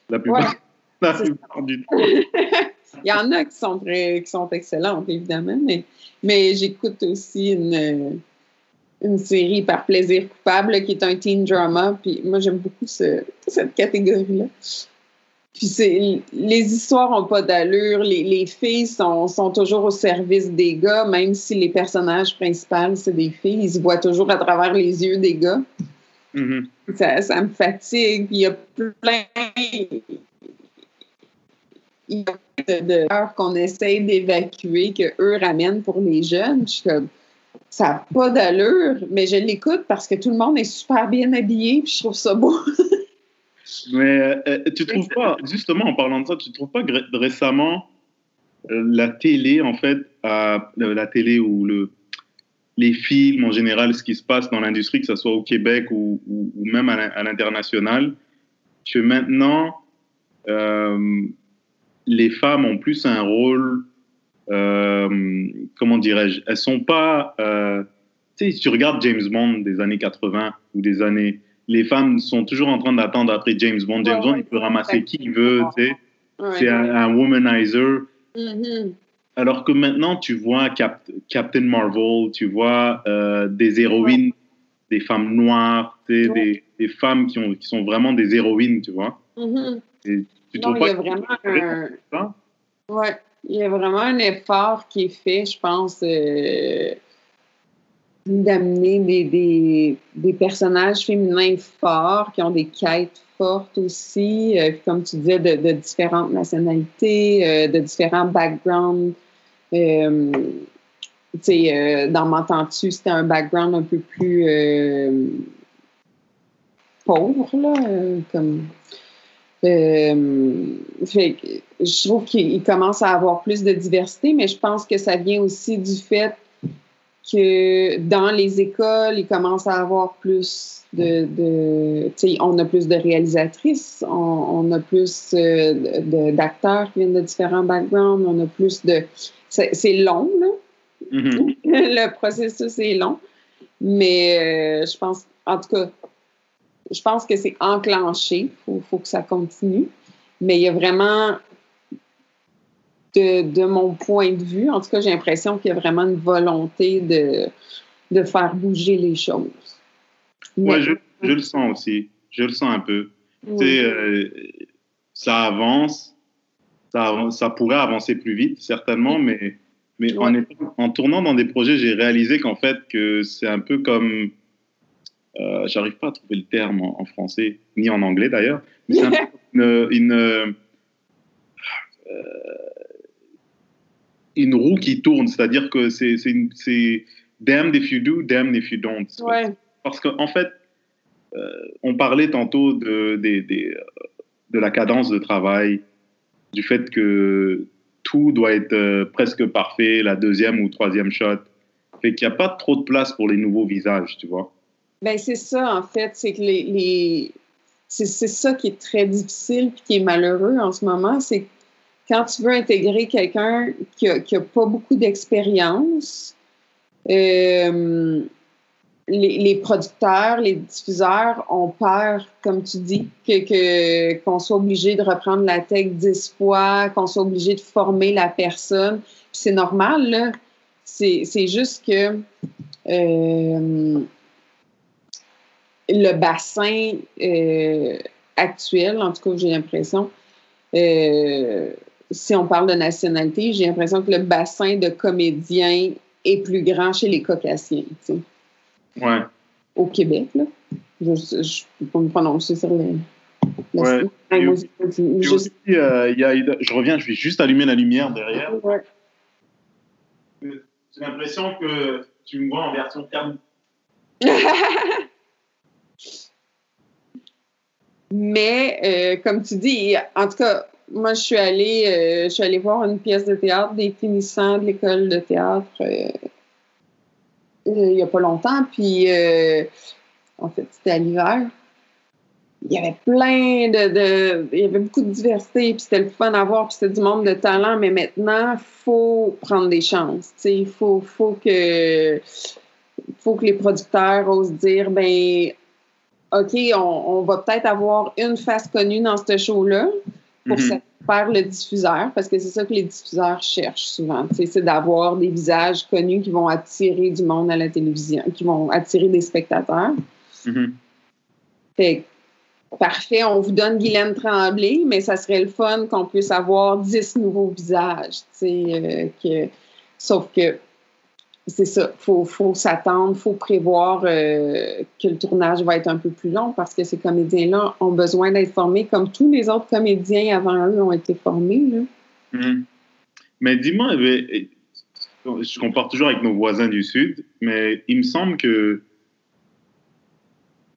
la plupart, [laughs] la plupart du temps. [laughs] Il y en a qui sont, très, qui sont excellentes, évidemment, mais, mais j'écoute aussi une une série par plaisir coupable qui est un teen drama. Puis moi, j'aime beaucoup cette catégorie-là. Puis c'est, les histoires n'ont pas d'allure. Les, les filles sont, sont, toujours au service des gars, même si les personnages principaux, c'est des filles. Ils se voient toujours à travers les yeux des gars. Mm-hmm. ça, ça, me fatigue. Il y a plein de, de qu'on essaye d'évacuer, qu'eux ramènent pour les jeunes. Je suis comme ça n'a pas d'allure, mais je l'écoute parce que tout le monde est super bien habillé, puis je trouve ça beau. [laughs] mais euh, euh, tu trouves pas, justement en parlant de ça, tu trouves pas récemment, euh, la télé, en fait, la télé ou le, les films en général, ce qui se passe dans l'industrie, que ce soit au Québec ou, ou, même à l'international, que maintenant, les femmes ont plus un rôle euh, comment dirais-je, elles sont pas. Euh, tu sais, si tu regardes James Bond des années 80 ou des années. Les femmes sont toujours en train d'attendre après James Bond. James Bond, il peut ramasser qui il veut, tu sais. c'est un, womanizer. Mm-hmm. Alors que maintenant, tu vois Captain Marvel, tu vois euh, des héroïnes, des femmes noires, tu sais, des, des, femmes qui, ont, qui sont vraiment des héroïnes, tu vois. Mm-hmm. tu non, trouves pas il y a vraiment un... Ouais. Il y a vraiment un effort qui est fait, je pense. Euh, d'amener des, des, personnages féminins forts qui ont des quêtes fortes aussi, euh, comme tu disais, de, différentes nationalités, euh, de différents backgrounds. Euh, euh, dans M'entends-tu, c'était un background un peu plus euh, pauvre, là, comme. Fait, je trouve qu'il commence à avoir plus de diversité, mais je pense que ça vient aussi du fait que dans les écoles, il commence à avoir plus de, de tu sais, on a plus de réalisatrices, on, on a plus euh, d'acteurs qui viennent de différents backgrounds, on a plus de, c'est long là, mm-hmm. [laughs] le processus est long, mais euh, je pense, en tout cas, je pense que c'est enclenché, faut, faut que ça continue, mais il y a vraiment de, de, mon point de vue, en tout cas, j'ai l'impression qu'il y a vraiment une volonté de, de faire bouger les choses. Oui, je, je, le sens aussi. Je le sens un peu. Tu sais, euh, ça avance, ça, ça pourrait avancer plus vite, certainement, mais, mais en, en tournant dans des projets, j'ai réalisé qu'en fait, que c'est un peu comme. Euh, J'arrive pas à trouver le terme en, en français, ni en anglais d'ailleurs, mais c'est un [laughs] peu une. une euh, une roue qui tourne, c'est-à-dire que c'est damned if you do, damned if you don't. Ouais. Parce qu'en en fait, euh, on parlait tantôt de, de, de, de, la cadence de travail, du fait que tout doit être euh, presque parfait, la deuxième ou troisième shot. Fait qu'il n'y a pas trop de place pour les nouveaux visages, tu vois. Ben c'est ça, en fait, c'est que les, les... c'est ça qui est très difficile puis qui est malheureux en ce moment, c'est quand tu veux intégrer quelqu'un qui n'a a pas beaucoup d'expérience, euh, les, producteurs, les diffuseurs ont peur, comme tu dis, que qu'on soit obligé de reprendre la tech dix fois, qu'on soit obligé de former la personne. C'est normal, là. C'est juste que euh, le bassin euh, actuel, en tout cas, j'ai l'impression, si on parle de nationalité, j'ai l'impression que le bassin de comédiens est plus grand chez les caucasiens. Ouais. Au Québec, là. Je ne peux pas me prononcer sur les. Ouais. Et aussi, aussi, euh, y a, je reviens, je vais juste allumer la lumière derrière. Ouais. J'ai l'impression que tu me vois en version thermique. [laughs] Mais, euh, comme tu dis, en tout cas, moi, je suis allée, euh, je suis allée voir une pièce de théâtre des finissants de l'école de théâtre euh, il n'y a pas longtemps. Puis, euh, en fait, c'était à l'hiver. Il y avait plein de, Il y avait beaucoup de diversité, puis c'était le fun à voir, puis c'était du monde de talent. Mais maintenant, il faut prendre des chances. Il faut, faut, que, les producteurs osent dire ben OK, on, on va peut-être avoir une face connue dans ce show-là pour mm -hmm. faire le diffuseur, parce que c'est ça que les diffuseurs cherchent souvent. C'est d'avoir des visages connus qui vont attirer du monde à la télévision, qui vont attirer des spectateurs. Mm -hmm. Fait parfait, on vous donne Guylaine Tremblay, mais ça serait le fun qu'on puisse avoir 10 nouveaux visages. Euh, que, sauf que c'est ça, faut, faut s'attendre, il faut prévoir euh, que le tournage va être un peu plus long parce que ces comédiens-là ont besoin d'être formés comme tous les autres comédiens avant eux ont été formés. Là. Mmh. Mais dis-moi, je compare toujours avec nos voisins du Sud, mais il me semble que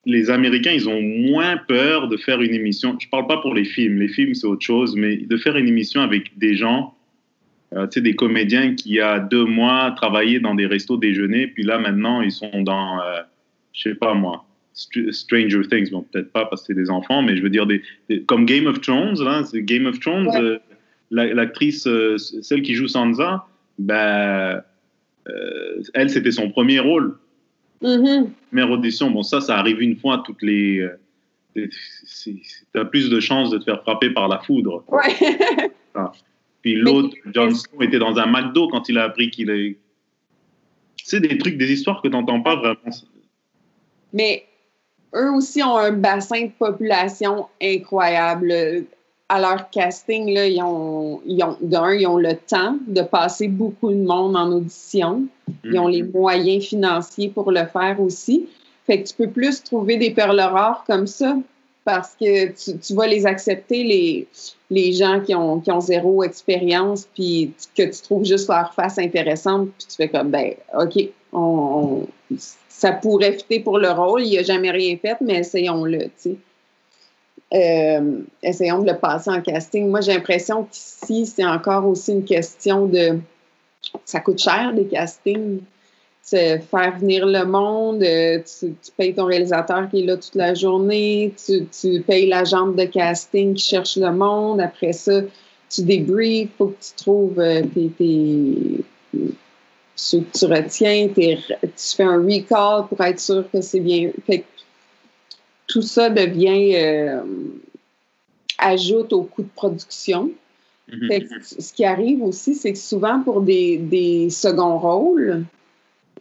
les Américains, ils ont moins peur de faire une émission. Je ne parle pas pour les films, les films c'est autre chose, mais de faire une émission avec des gens euh, tu sais, des comédiens qui, il y a deux mois, travaillaient dans des restos déjeuner, puis là, maintenant, ils sont dans, euh, je sais pas moi, Stranger Things. Bon, peut-être pas parce que c'est des enfants, mais je veux dire, des, des comme Game of Thrones, là, Game of Thrones, ouais. euh, l'actrice, euh, celle qui joue Sansa, ben, elle, c'était son premier rôle. Mm -hmm. Première audition. Bon, ça, ça arrive une fois toutes les. Tu as plus de chances de te faire frapper par la foudre. Ouais. ah. Puis l'autre, Jon Snow, était dans un McDo quand il a appris qu'il est. C'est des trucs, des histoires que tu n'entends pas vraiment. Mais eux aussi ont un bassin de population incroyable. à leur casting, là, ils ont, ils ont d'un, ils ont le temps de passer beaucoup de monde en audition. Ils ont les Mhm. moyens financiers pour le faire aussi. Fait que tu peux plus trouver des perles rares comme ça parce que tu, vas les accepter, les, les gens qui ont, qui ont zéro expérience, puis que tu trouves juste leur face intéressante, puis tu fais comme, ben, OK, on- ça pourrait fitter pour le rôle, il n'a jamais rien fait, mais essayons-le, tu sais. Euh, essayons de le passer en casting. Moi, j'ai l'impression qu'ici, c'est encore aussi une question de. Ça coûte cher, des castings. Faire venir le monde, euh, tu, tu payes ton réalisateur qui est là toute la journée, tu, tu payes l'agent de casting qui cherche le monde. Après ça, tu débriefes, il faut que tu trouves euh, tes, tes- ceux que tu retiens, tes- tu fais un recall pour être sûr que c'est bien. Fait que tout ça devient euh, ajoute au coût de production. Mhm. Fait que ce qui arrive aussi, c'est que souvent pour des, des seconds rôles,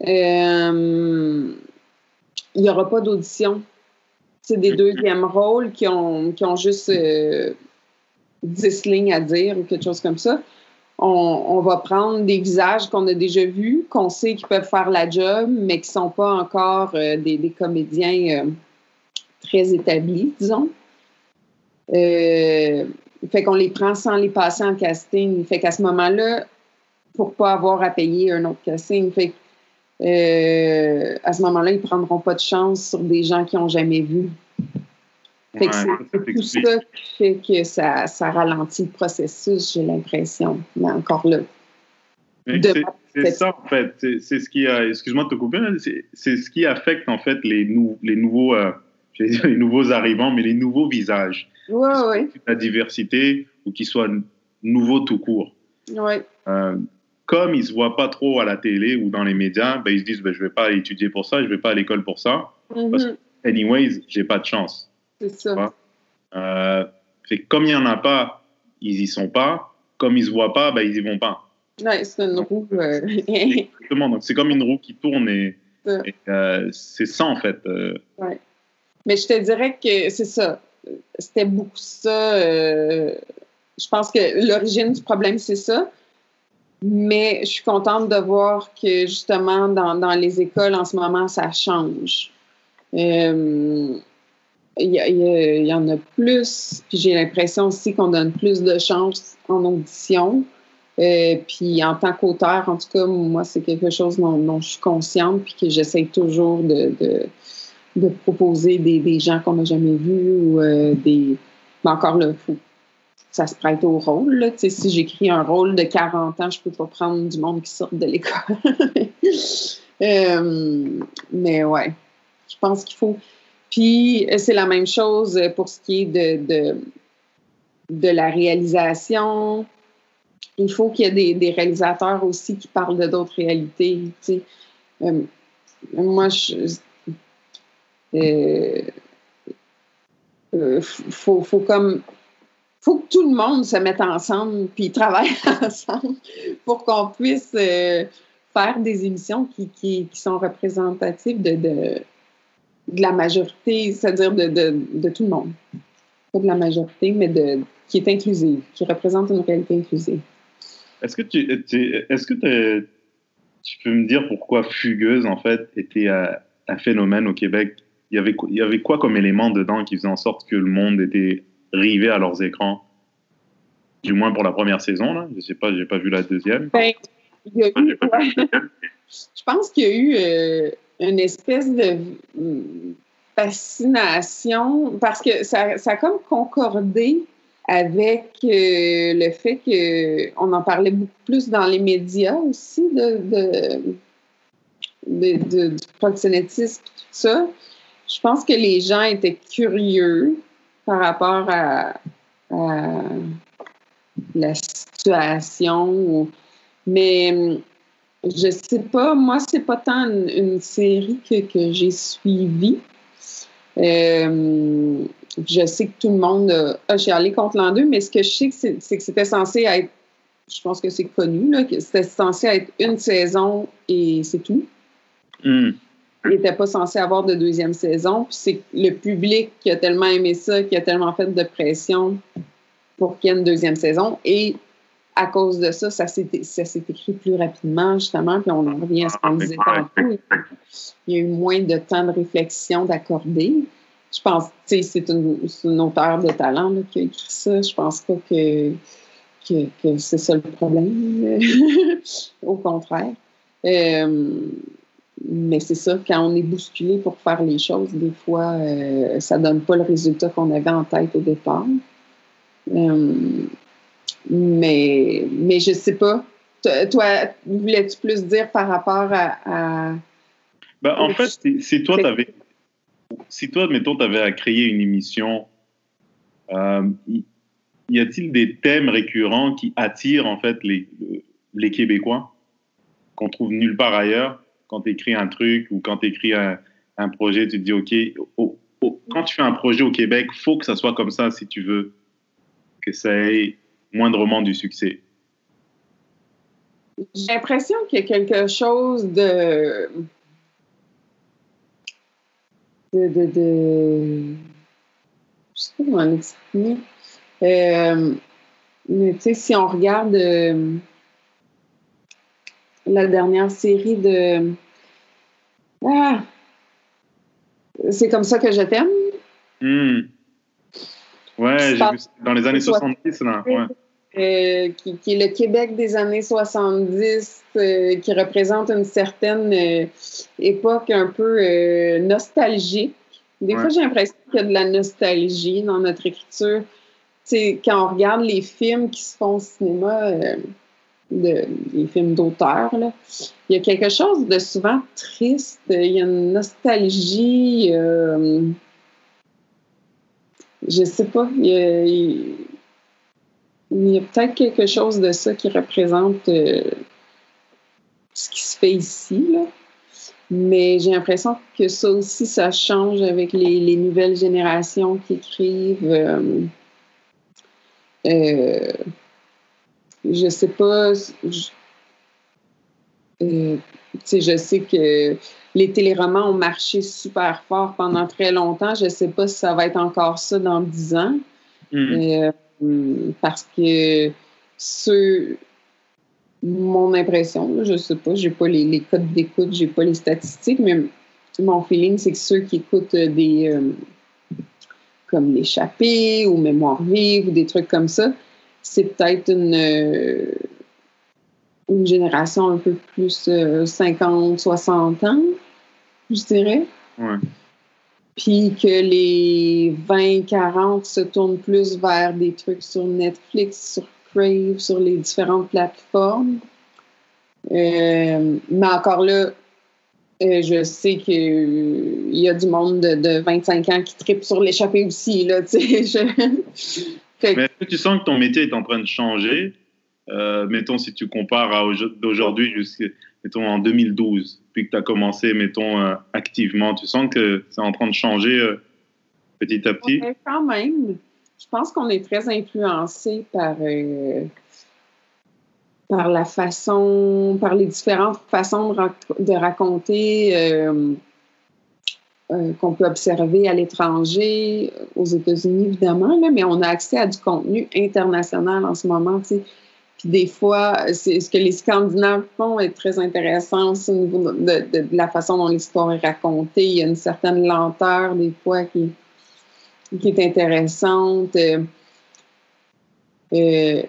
il n'y aura pas d'audition. C'est des deuxièmes rôles qui ont, qui ont juste euh, 10 lignes à dire ou quelque chose comme ça. On, on va prendre des visages qu'on a déjà vus, qu'on sait qu'ils peuvent faire la job, mais qui ne sont pas encore euh, des, des comédiens euh, très établis, disons. Euh, fait qu'on les prend sans les passer en casting. Fait qu'à ce moment-là, pour pas avoir à payer un autre casting, fait euh, à ce moment-là, ils prendront pas de chance sur des gens qui n'ont jamais vu. Fait que Ouais, c'est- tout ça qui fait que ça, ça ralentit le processus, j'ai l'impression. Mais encore là. C'est- ça, en fait. C'est ce qui a, excuse-moi de te couper, c'est ce qui affecte, en fait, les, nou- les nouveaux, euh, [laughs] dire les nouveaux arrivants, mais les nouveaux visages. Ouais, ouais, La diversité ou qu'ils soient nouveaux tout court. ouais. Euh, comme ils ne se voient pas trop à la télé ou dans les médias, ben, ils se disent ben, je ne vais pas étudier pour ça, je ne vais pas à l'école pour ça. Parce Mhm, Anyways, j'ai pas de chance. c'est ça. Ouais. Euh, fait que comme il n'y en a pas, ils y sont pas. Comme ils ne se voient pas, ben, ils y vont pas. Ouais, c'est une roue. euh, [laughs] Exactement. Donc c'est comme une roue qui tourne et, euh, c'est ça en fait. euh, Mais je te dirais que c'est ça. C'était beaucoup ça. euh, je pense que l'origine du problème, c'est ça. Mais je suis contente de voir que justement, dans, dans les écoles, en ce moment, ça change. Euh, Il y, il y il y en a plus. Puis j'ai l'impression aussi qu'on donne plus de chance en audition. Euh, puis en tant qu'auteur, en tout cas, moi, c'est quelque chose dont, dont je suis consciente puis que j'essaie toujours de, de, de proposer des, des gens qu'on n'a jamais vus ou euh, des. Mais encore là, faut, ça se prête au rôle. Si j'écris un rôle de 40 ans, je peux pas prendre du monde qui sort de l'école. [laughs] Euh, mais ouais, je pense qu'il faut. Puis euh, c'est la même chose pour ce qui est de, de, la réalisation. Il faut qu'il y ait des, réalisateurs aussi qui parlent de d'autres réalités. Euh, moi, je, euh, faut, faut comme faut que tout le monde se mette ensemble puis travaille [laughs] ensemble pour qu'on puisse euh, faire des émissions qui, sont représentatives de, la majorité, c'est-à-dire de, tout le monde. Pas de la majorité, mais de, qui est inclusive, qui représente une réalité inclusive. Est-ce que tu, est-ce que tu peux me dire pourquoi Fugueuse en fait était un phénomène au Québec? Il y, avait, il y avait quoi comme élément dedans qui faisait en sorte que le monde était rivé à leurs écrans Du moins pour la première saison, là. Je sais pas, j'ai pas vu la deuxième. Ben, il y a eu, ouais. [laughs] je pense qu'il y a eu euh, une espèce de fascination parce que ça, ça a comme concordé avec euh, le fait qu'on en parlait beaucoup plus dans les médias aussi de, de, de- de- du proxénétisme et tout ça. Je pense que les gens étaient curieux par rapport à, la situation. ou- Mais je sais pas, moi, c'est pas tant une, série que, que j'ai suivie. Euh, je sais que tout le monde a, a chialé contre l'an 2, mais ce que je sais, c'est que c'était censé être, je pense que c'est connu, là, que c'était censé être une saison et c'est tout. Hmm. Il n'était pas censé avoir de deuxième saison. Puis c'est le public qui a tellement aimé ça, qui a tellement fait de pression pour qu'il y ait une deuxième saison. Et à cause de ça, ça s'est écrit plus rapidement, justement, puis on en revient à ce qu'on disait tantôt. Il y a eu moins de temps de réflexion d'accorder. Je pense, tu sais, c'est une, une, auteure de talent là, qui a écrit ça. Je pense pas que, que, que c'est ça le problème. [laughs] Au contraire. Euh, mais c'est ça, quand on est bousculé pour faire les choses, des fois, euh, ça donne pas le résultat qu'on avait en tête au départ. Euh, mais, mais je sais pas. Toi, voulais-tu plus dire par rapport à. Ben, en fait, si toi, avais, si toi, mettons, tu avais à créer une émission, euh, y a-t-il des thèmes récurrents qui attirent en fait les, les Québécois qu'on trouve nulle part ailleurs? Quand tu écris un truc ou quand tu écris un, projet, tu te dis OK, quand tu fais un projet au Québec, faut que ça soit comme ça si tu veux que ça ait moindrement du succès. J'ai l'impression qu'il y a quelque chose de. de. de, je sais pas comment l'exprimer. Euh, mais tu sais, si on regarde euh, la dernière série de. Ah! C'est comme ça que je t'aime. Hmm. Ouais, j'ai vu dans les années 70, là. Ouais. Euh, qui, qui, est le Québec des années 70, euh, qui représente une certaine euh, époque un peu nostalgique. Des ouais. fois, j'ai l'impression qu'il y a de la nostalgie dans notre écriture. quand on regarde les films qui se font au cinéma, de, les films d'auteur, il y a quelque chose de souvent triste. Il y a une nostalgie. je sais pas. Il y a, il, y a peut-être quelque chose de ça qui représente euh, ce qui se fait ici. Mais j'ai l'impression que ça aussi, ça change avec les, les nouvelles générations qui écrivent. Euh, euh, je sais pas. Je, euh, je sais que les téléromans ont marché super fort pendant très longtemps. Je ne sais pas si ça va être encore ça dans dix ans. Mm. Hum, parce que ce, mon impression, je sais pas, j'ai pas les, les codes d'écoute, j'ai pas les statistiques, mais mon feeling, c'est que ceux qui écoutent des euh, comme l'échappée ou mémoire vive ou des trucs comme ça, c'est peut-être une, euh, une génération un peu plus 50, euh, 60 ans, je dirais. Ouais puis que les 20-40 se tournent plus vers des trucs sur Netflix, sur Crave, sur les différentes plateformes. Euh, mais encore là, euh, je sais qu'il y a du monde de, de 25 ans qui tripe sur l'échappée aussi. Là, [laughs] je... Mais est-ce que tu sens que ton métier est en train de changer? Euh, mettons, si tu compares à d'aujourd'hui jusqu'à mettons, en 2012, puis que tu as commencé, mettons, euh, activement, tu sens que c'est en train de changer euh, petit à petit? Ouais, quand même. Je pense qu'on est très influencé par, euh, par la façon, par les différentes façons de, de raconter euh, euh, qu'on peut observer à l'étranger, aux États-Unis évidemment, mais on a accès à du contenu international en ce moment. Tu sais des fois, c'est ce que les Scandinaves font est très intéressant au niveau de, la façon dont l'histoire est racontée. Il y a une certaine lenteur des fois qui, est intéressante. Euh, euh,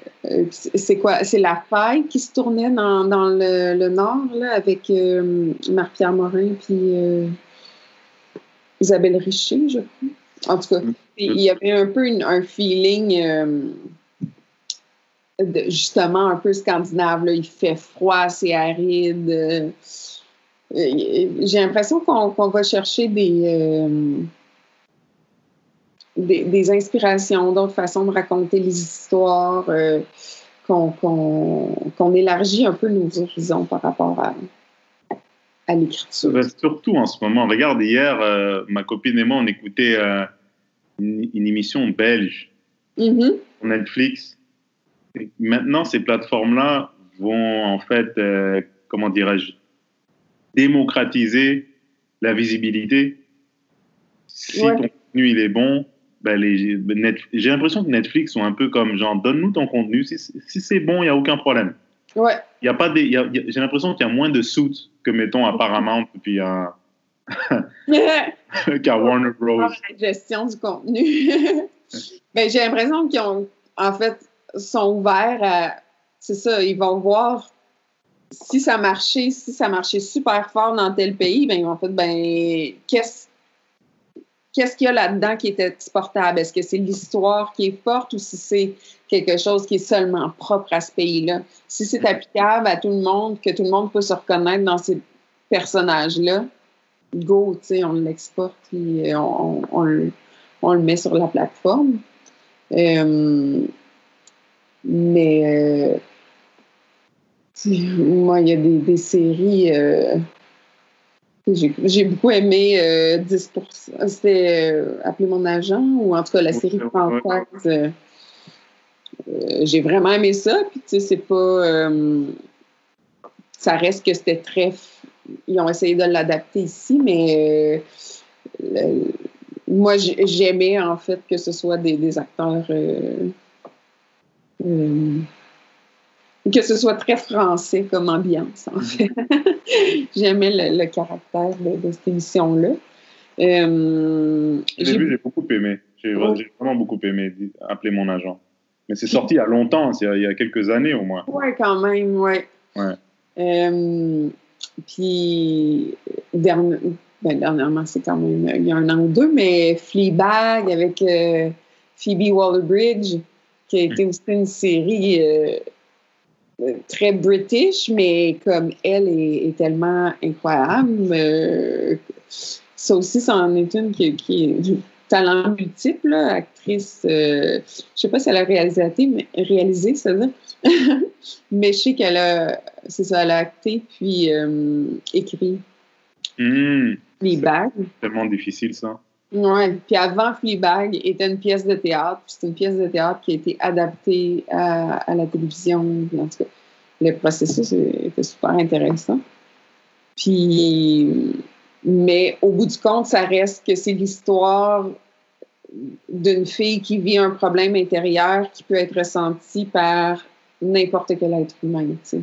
c'est quoi? C'est la faille qui se tournait dans, le, nord avec euh, Marc-Pierre Morin puis euh, Isabelle Richer, je crois. En tout cas, mm. il y avait un peu une, un feeling justement un peu scandinave. Là. Il fait froid, c'est aride. Euh, j'ai l'impression qu'on qu va chercher des, euh, des, des, inspirations, d'autres façons de raconter les histoires, euh, qu'on qu élargit un peu nos horizons par rapport à, à l'écriture. Surtout en ce moment. Regarde, hier, ma copine et moi, on écoutait une, une, émission belge mm -hmm. sur Netflix maintenant, ces plateformes-là vont en fait, euh, comment dirais-je, démocratiser la visibilité. Si ouais. ton contenu il est bon, ben, ben, j'ai l'impression que Netflix sont un peu comme genre, donne-nous ton contenu. Si, si c'est bon, il n'y a aucun problème. Ouais. Y a pas des, y a- il y a- j'ai l'impression qu'il y a moins de suits que, mettons, à Paramount puis à, [laughs] qu'à Warner Bros. la gestion du contenu. [laughs] ben, j'ai l'impression qu'ils ont, en fait, sont ouverts à. C'est ça, ils vont voir si ça marchait, si ça marchait super fort dans tel pays, ben, ils vont faire, ben, qu'est-ce qu'est-ce qu'il y a là-dedans qui est exportable? Est-ce que c'est l'histoire qui est forte ou si c'est quelque chose qui est seulement propre à ce pays-là? Si c'est applicable à tout le monde, que tout le monde peut se reconnaître dans ces personnages-là, go, tu sais, on l'exporte puis euh, on, le, met sur la plateforme. Euh, mais euh, moi, il y a des, des séries. euh, j'ai beaucoup aimé euh, 10%. C'était euh, Appeler mon agent, ou en tout cas la série ouais, Contact. euh, euh, j'ai vraiment aimé ça. Puis, tu sais, c'est pas. euh, ça reste que c'était très. Ils ont essayé de l'adapter ici, mais euh, le- moi, j'ai- j'aimais en fait que ce soit des, des acteurs. Que ce soit très français comme ambiance, en fait. [laughs] J'aimais le, le caractère de, de cette émission-là. Euh, j'ai- beaucoup aimé. J'ai Oh. vraiment beaucoup aimé appeler mon agent. Mais c'est sorti il y a longtemps, c'est il y a quelques années au moins. Ouais, quand même, ouais. Ouais. Euh, puis, ben, dernièrement, c'est quand même il y a un an ou deux, mais Fleabag avec euh, Phoebe Waller-Bridge, qui a été aussi une série très british, mais comme elle est, est tellement incroyable, euh, ça aussi, ça en est une qui, qui est du talent multiple, là, actrice, euh, je sais pas si elle a réalisé, mais réalisé, c'est-à-dire, [laughs] mais je sais qu'elle a, c'est ça, elle a acté puis euh, écrit Hum, Fleabag. tellement difficile ça. Ouais. Puis avant Fleabag était une pièce de théâtre. puis C'est une pièce de théâtre qui a été adaptée à, à la télévision. En tout cas, le processus était super intéressant. Puis, mais au bout du compte, ça reste que c'est l'histoire d'une fille qui vit un problème intérieur qui peut être ressenti par n'importe quel être humain. tu sais.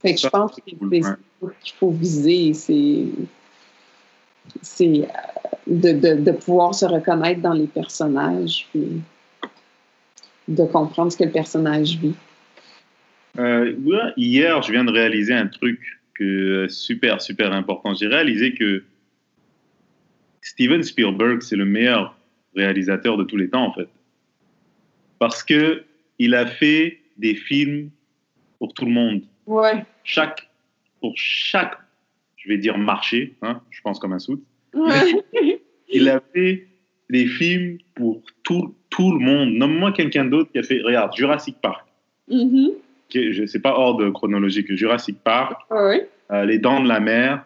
Fait que je pense que c'est qu'il faut viser. C'est c'est euh, de, de, de pouvoir se reconnaître dans les personnages, puis de comprendre ce que le personnage vit. Euh, ouais, hier, je viens de réaliser un truc que, euh, super, super important. J'ai réalisé que Steven Spielberg, c'est le meilleur réalisateur de tous les temps, en fait. Parce que il a fait des films pour tout le monde. Ouais. Chaque, pour chaque, je vais dire marché, hein, je pense comme un soute, Ouais. [laughs] il a fait des films pour tout, tout le monde. Nomme-moi quelqu'un d'autre qui a fait, regarde, Jurassic Park. Je sais pas ordre chronologique, Jurassic Park, Ouais. euh, Les Dents de la Mer,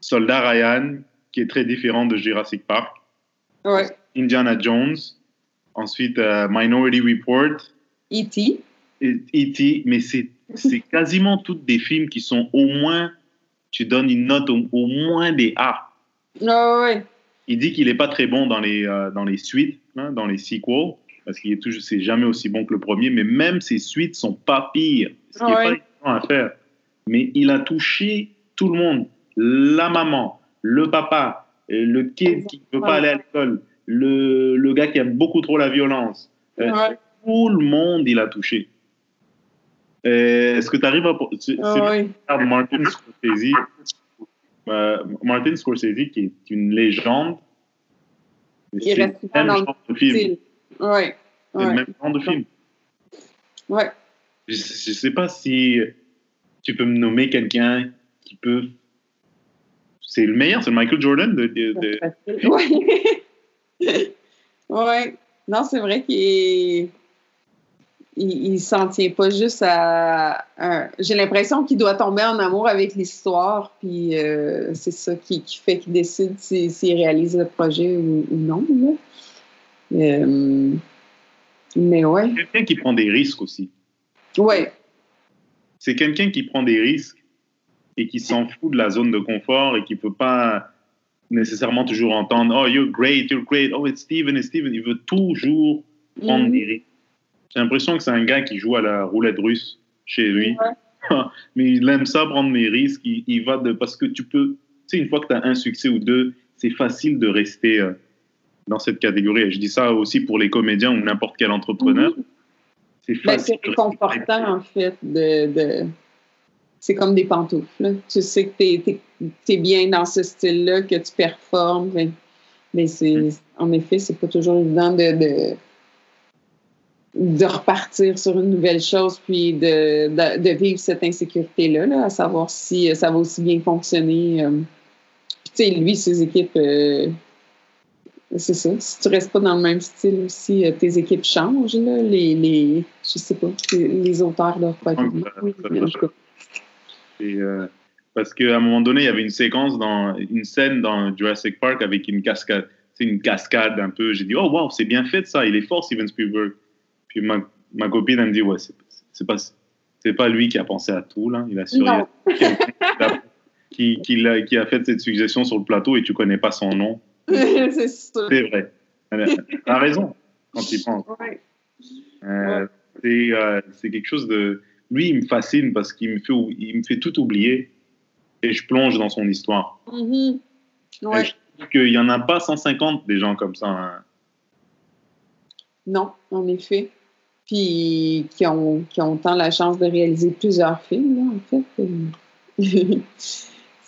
Soldat Ryan, qui est très différent de Jurassic Park, Ouais. Indiana Jones, ensuite euh, Minority Report, E.T. et E.T., mais c'est c'est quasiment tous des films qui sont au moins, tu donnes une note au, au moins des A. Ah ouais. Il dit qu'il n'est pas très bon dans les, euh, dans les suites, hein, dans les sequels, parce qu'il est toujours, c'est jamais aussi bon que le premier, mais même ses suites sont pas pires, ce qui n'est Ouais. pas évident à faire. Mais il a touché tout le monde, la maman, le papa, euh, le kid qui ne veut pas aller à l'école, le, le gars qui aime beaucoup trop la violence. Euh, Ouais. Tout le monde, il a touché. Euh, Est-ce que tu arrives à... C'est Ah. Regarde Martin Scorsese, euh, Martin Scorsese qui est une légende. Il reste le même dans le de film. Ouais. C'est le même genre de film. Ouais. Je ne sais pas si tu peux me nommer quelqu'un qui peut. C'est le meilleur, c'est le Michael Jordan de. de- de- Ouais. [laughs] ouais. Non, c'est vrai qu'il est- il, il s'en tient pas juste à. J'ai l'impression qu'il doit tomber en amour avec l'histoire, puis euh, c'est ça qui, qui fait qu'il décide si- s'il réalise le projet ou, ou non. là. Euh, mais ouais. quelqu'un qui prend des risques aussi. Ouais. C'est quelqu'un qui prend des risques et qui s'en fout de la zone de confort et qui peut pas. nécessairement toujours entendre Oh, you're great, you're great, oh, it's Steven, it's Steven. Il veut toujours prendre Mhm. des risques. J'ai l'impression que c'est un gars qui joue à la roulette russe chez lui. [laughs] Mais il aime ça, prendre des risques. Il, il va de. Parce que tu peux. Tu sais, une fois que tu as un succès ou deux, c'est facile de rester euh, dans cette catégorie. Et je dis ça aussi pour les comédiens ou n'importe quel entrepreneur. Mhm. C'est Ben, facile. c'est réconfortant, en fait, de... de- C'est comme des pantoufles. Tu sais que tu es, bien dans ce style-là, que tu performes. mais- Mais c'est, en effet, c'est pas toujours évident de, de, de repartir sur une nouvelle chose puis de, de, de vivre cette insécurité-là, là, à savoir si euh, ça va aussi bien fonctionner. euh. Puis, tu sais, lui, ses équipes, euh, c'est ça. Si tu restes pas dans le même style aussi, euh, tes équipes changent, là, les, les, je sais pas, les, les auteurs doivent pas Oui. Et, euh, parce qu'à un moment donné, il y avait une séquence, dans une scène dans Jurassic Park avec une cascade, c'est une cascade un peu. J'ai dit, oh wow, c'est bien fait ça, il est fort Steven Spielberg. Puis ma, ma copine, elle me dit, ouais, c'est pas, c'est pas lui qui a pensé à tout, là. Il a sur [laughs] qui, qui, a, qui a fait cette suggestion sur le plateau et tu connais pas son nom. [laughs] c'est vrai. Elle a, raison quand il pense. Ouais. Euh, c'est, euh, c'est quelque chose de. Lui, il me fascine parce qu'il me fait, il me fait tout oublier et je plonge dans son histoire. Mhm. Et Ouais. qu'il n'y en a pas 150 des gens comme ça. hein. Non, en effet. Puis qui ont, qui ont tant la chance de réaliser plusieurs films, là, en fait. [laughs] il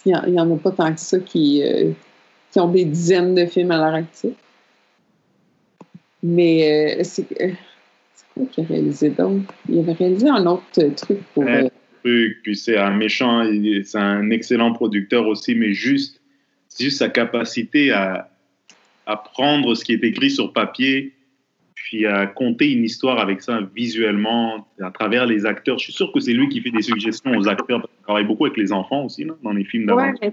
n'y en, a pas tant que ça qui, euh, qui ont des dizaines de films à l'heure actuelle. Mais euh, c'est euh, c'est quoi qu'il a réalisé donc? Il avait réalisé un autre truc pour. Euh, Truc, Puis c'est un méchant, c'est un excellent producteur aussi, mais juste, juste sa capacité à, à prendre ce qui est écrit sur papier, puis à compter une histoire avec ça visuellement, à travers les acteurs. Je suis sûr que c'est lui qui fait des suggestions aux acteurs, parce qu'il travaille beaucoup avec les enfants aussi, dans les films ouais, d'aventure.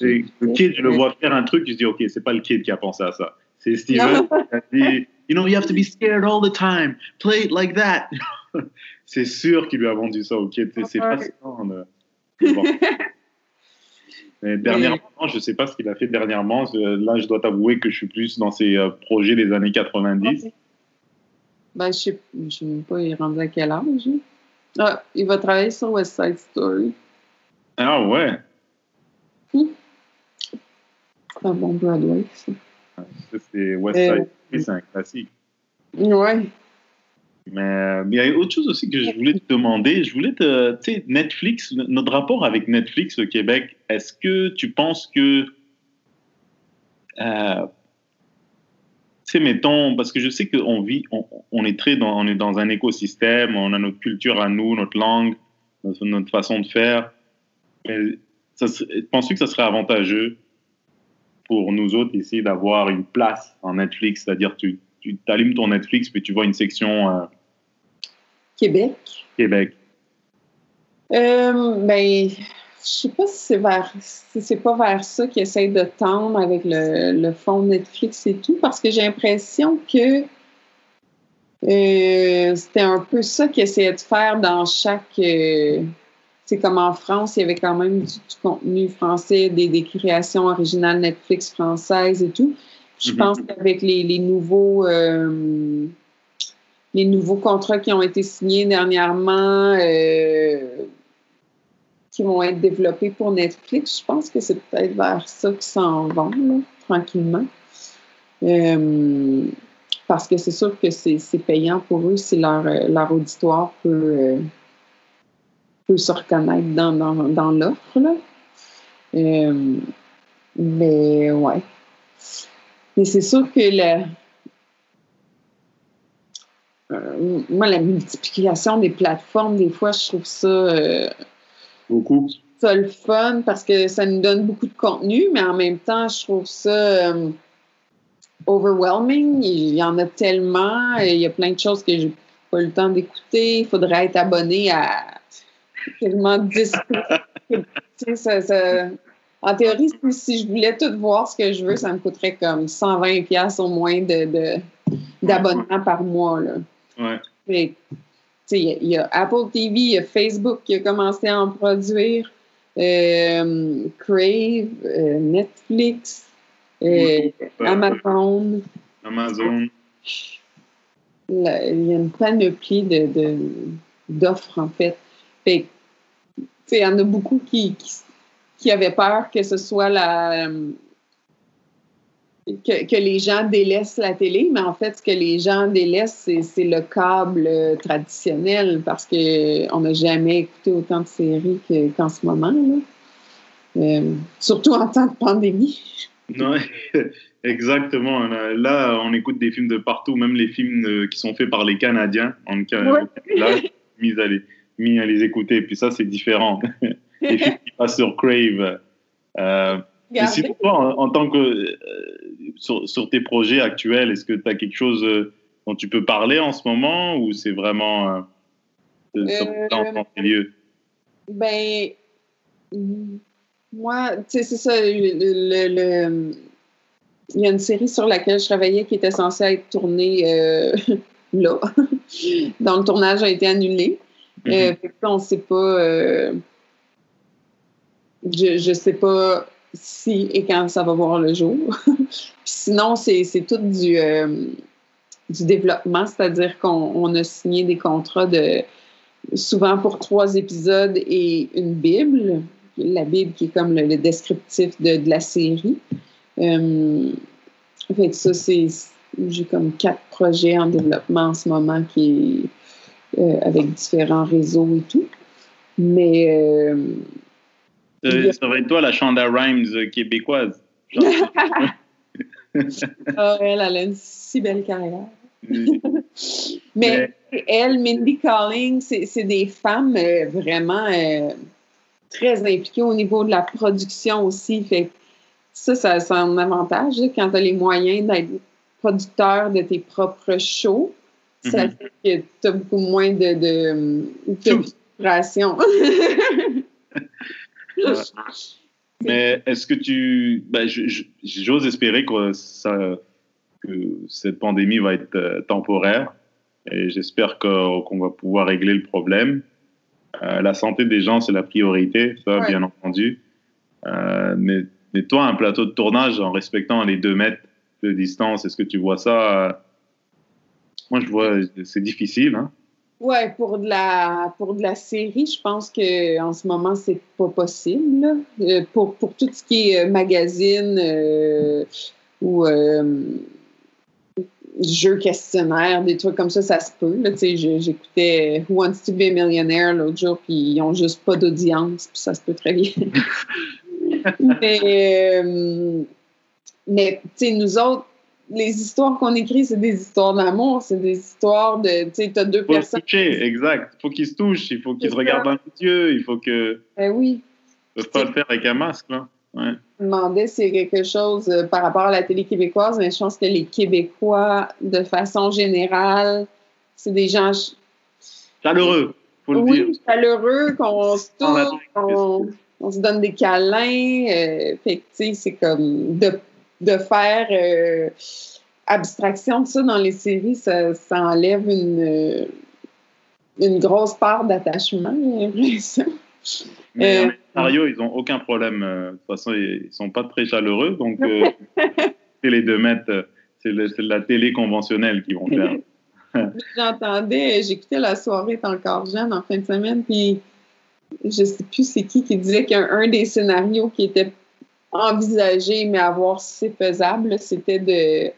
mais Le kid, je le vois faire un truc, je dis, OK, c'est pas le kid qui a pensé à ça. C'est Steven qui a dit, You know, you have to be scared all the time. Play it like that. [laughs] c'est sûr qu'il lui a vendu ça au kid. C'est- fascinant. de-. [laughs] Mais dernièrement, je sais pas ce qu'il a fait dernièrement. Euh, Là, je dois t'avouer que je suis plus dans ses euh, projets des années 90. Ben, je je sais même pas, il est rendu à quel âge. hein? Ah, il va travailler sur West Side Story. Ah ouais. C'est un bon Broadway, ça. Ça, C'est West Euh, Side Story, c'est un classique. Ouais. Mais euh, il y a autre chose aussi que je voulais te demander. Je voulais te. Tu sais, Netflix, notre rapport avec Netflix au Québec, est-ce que tu penses que. Euh, tu sais, mettons, parce que je sais qu'on vit, on, est très dans, on est dans un écosystème, on a notre culture à nous, notre langue, notre, façon de faire. Mais Penses-tu que ça serait avantageux pour nous autres ici d'avoir une place en Netflix, c'est-à-dire tu, tu allumes ton Netflix puis tu vois une section euh, Québec. Québec. Euh, ben, je sais pas si c'est vers, si c'est pas vers ça qu'ils essayent de tendre avec le, le fond Netflix et tout, parce que j'ai l'impression que euh, c'était un peu ça qu'ils essayaient de faire dans chaque. euh, c'est comme en France, il y avait quand même du, du contenu français, des, des créations originales Netflix françaises et tout. Je Mhm. pense qu'avec les, les nouveaux. Les nouveaux contrats qui ont été signés dernièrement, euh, qui vont être développés pour Netflix, je pense que c'est peut-être vers ça qu'ils s'en vont, tranquillement. Euh, parce que c'est sûr que c'est payant pour eux si leur, leur auditoire peut, euh, peut se reconnaître dans, dans, dans l'offre. mais ouais. Mais c'est sûr que le, euh, moi, la multiplication des plateformes, des fois, je trouve ça, euh, Beaucoup. ça le fun parce que ça nous donne beaucoup de contenu, mais en même temps, je trouve ça euh, overwhelming. Il y en a tellement. Il y a plein de choses que j'ai pas eu le temps d'écouter. Il faudrait être abonné à quasiment 10 [laughs] Tu sais, ça- ça- En théorie, si, je voulais tout voir ce que je veux, ça me coûterait comme 120$ piastres au moins de, de- d'abonnement par mois. Là. Ouais. Mais, il y, a- il y a Apple TV, il y a Facebook qui a commencé à en produire. euh, Crave, euh, Netflix, euh, Amazon. Il y a une panoplie de, d'offres, en fait. Fait il y en a beaucoup qui, qui, qui avaient peur que ce soit la, que, que, les gens délaissent la télé, mais en fait, ce que les gens délaissent, c'est le câble traditionnel parce qu'on n'a jamais écouté autant de séries qu'en ce moment. Là. Euh, surtout en temps de pandémie. [laughs] Non, exactement. Là, on écoute des films de partout, même les films qui sont faits par les Canadiens. On [laughs] là, mis à, les, mis à les écouter. Puis ça, c'est différent. [laughs] les films qui passent sur Crave. Euh, mais sinon, toi, en, tant que euh, sur, sur, tes projets actuels, est-ce que tu as quelque chose euh, dont tu peux parler en ce moment ou c'est vraiment euh, euh dans tes lieux? Ben, moi, tu sais, c'est ça. Le, le, il y a une série sur laquelle je travaillais qui était censée être tournée euh, [laughs] là. Donc, le tournage a été annulé. Mm -hmm. euh, on ne sait pas. je ne sais pas si et quand ça va voir le jour. [laughs] sinon, c'est tout du, euh, du développement, c'est-à-dire qu'on a signé des contrats de souvent pour trois épisodes et une Bible, la Bible qui est comme le, descriptif de, de, la série. Euh, fait que ça, c'est. J'ai comme quatre projets en développement en ce moment qui euh, avec différents réseaux et tout. Mais euh, ça, ça, va être toi la Shonda Rhimes québécoise. oh, [laughs] elle, elle a une si belle carrière. Mais, Mais, elle, Mindy Calling, c'est des femmes euh, vraiment euh, très impliquées au niveau de la production aussi. Fait ça, ça, c'est un avantage là, quand tu as les moyens d'être producteur de tes propres shows. Mm -hmm. Ça fait que tu as beaucoup moins de, de, de frustration. [laughs] Mais est-ce que tu. Ben, J'ose espérer que, ça, que cette pandémie va être euh, temporaire et j'espère qu'on qu va pouvoir régler le problème. Euh, la santé des gens, c'est la priorité, ça, ouais. bien entendu. Euh, mais, mais, toi, un plateau de tournage en respectant les deux mètres de distance, est-ce que tu vois ça? Moi, je vois, c'est difficile. Hein? Ouais, pour de la pour de la série, je pense que en ce moment c'est pas possible. Euh, pour pour tout ce qui est magazine euh, ou euh, jeux questionnaires, des trucs comme ça, ça se peut. J'écoutais Who Wants to Be a Millionaire l'autre jour, puis ils ont juste pas d'audience, puis ça se peut très bien. [laughs] mais euh, mais tu sais, nous autres les histoires qu'on écrit, c'est des histoires d'amour, c'est des histoires de, tu sais, tu as deux faut personnes. Toucher, exact. Il faut qu'ils se touchent, il faut qu'ils se regardent dans les yeux, il faut que. Ben oui. Ils ne peuvent pas le faire avec un masque, là. Ouais. Je me demandais s'il y a quelque chose euh, par rapport à la télé québécoise, mais je pense que les Québécois, de façon générale, c'est des gens. Chaleureux, faut le oui, dire. chaleureux, qu'on se touche, qu'on on se donne des câlins. Euh, fait que, tu sais, c'est comme. De, de faire euh, abstraction de ça dans les séries, ça, ça enlève une, une grosse part d'attachement, j'ai l'impression. Mais euh, ils n'ont aucun problème. De toute façon, ils ne sont pas très chaleureux. Donc, euh, [laughs] les deux mètres, c'est la télé conventionnelle qu'ils vont faire. [laughs] J'entendais, j'écoutais la soirée encore jeune en fin de semaine, puis je ne sais plus c'est qui qui disait qu'un des scénarios qui était envisager, mais à voir si c'est faisable, c'était de.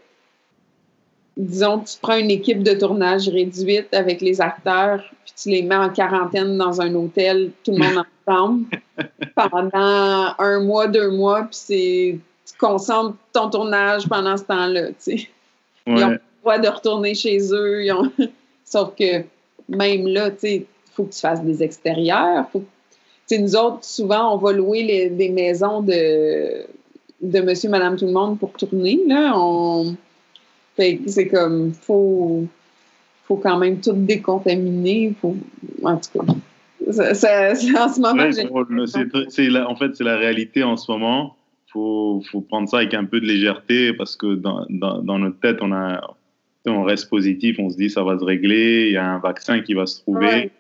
Disons, tu prends une équipe de tournage réduite avec les acteurs, puis tu les mets en quarantaine dans un hôtel, tout le monde ensemble, [laughs] pendant un mois, deux mois, puis c'est. Tu concentres ton tournage pendant ce temps-là, tu sais. Ouais. Ils ont le droit de retourner chez eux. Ont... [laughs] Sauf que même là, tu sais, il faut que tu fasses des extérieurs, faut que T'sais, nous autres, souvent, on va louer les, des maisons de, de monsieur, madame, tout le monde pour tourner. Là. On... c'est comme, faut, faut quand même tout décontaminer. Faut... En tout cas, ça, ça, en ce moment. Ouais, en fait, c'est la réalité en ce moment. Il faut, faut prendre ça avec un peu de légèreté parce que dans, dans, dans notre tête, on, a, on reste positif, on se dit ça va se régler, il y a un vaccin qui va se trouver. Ouais.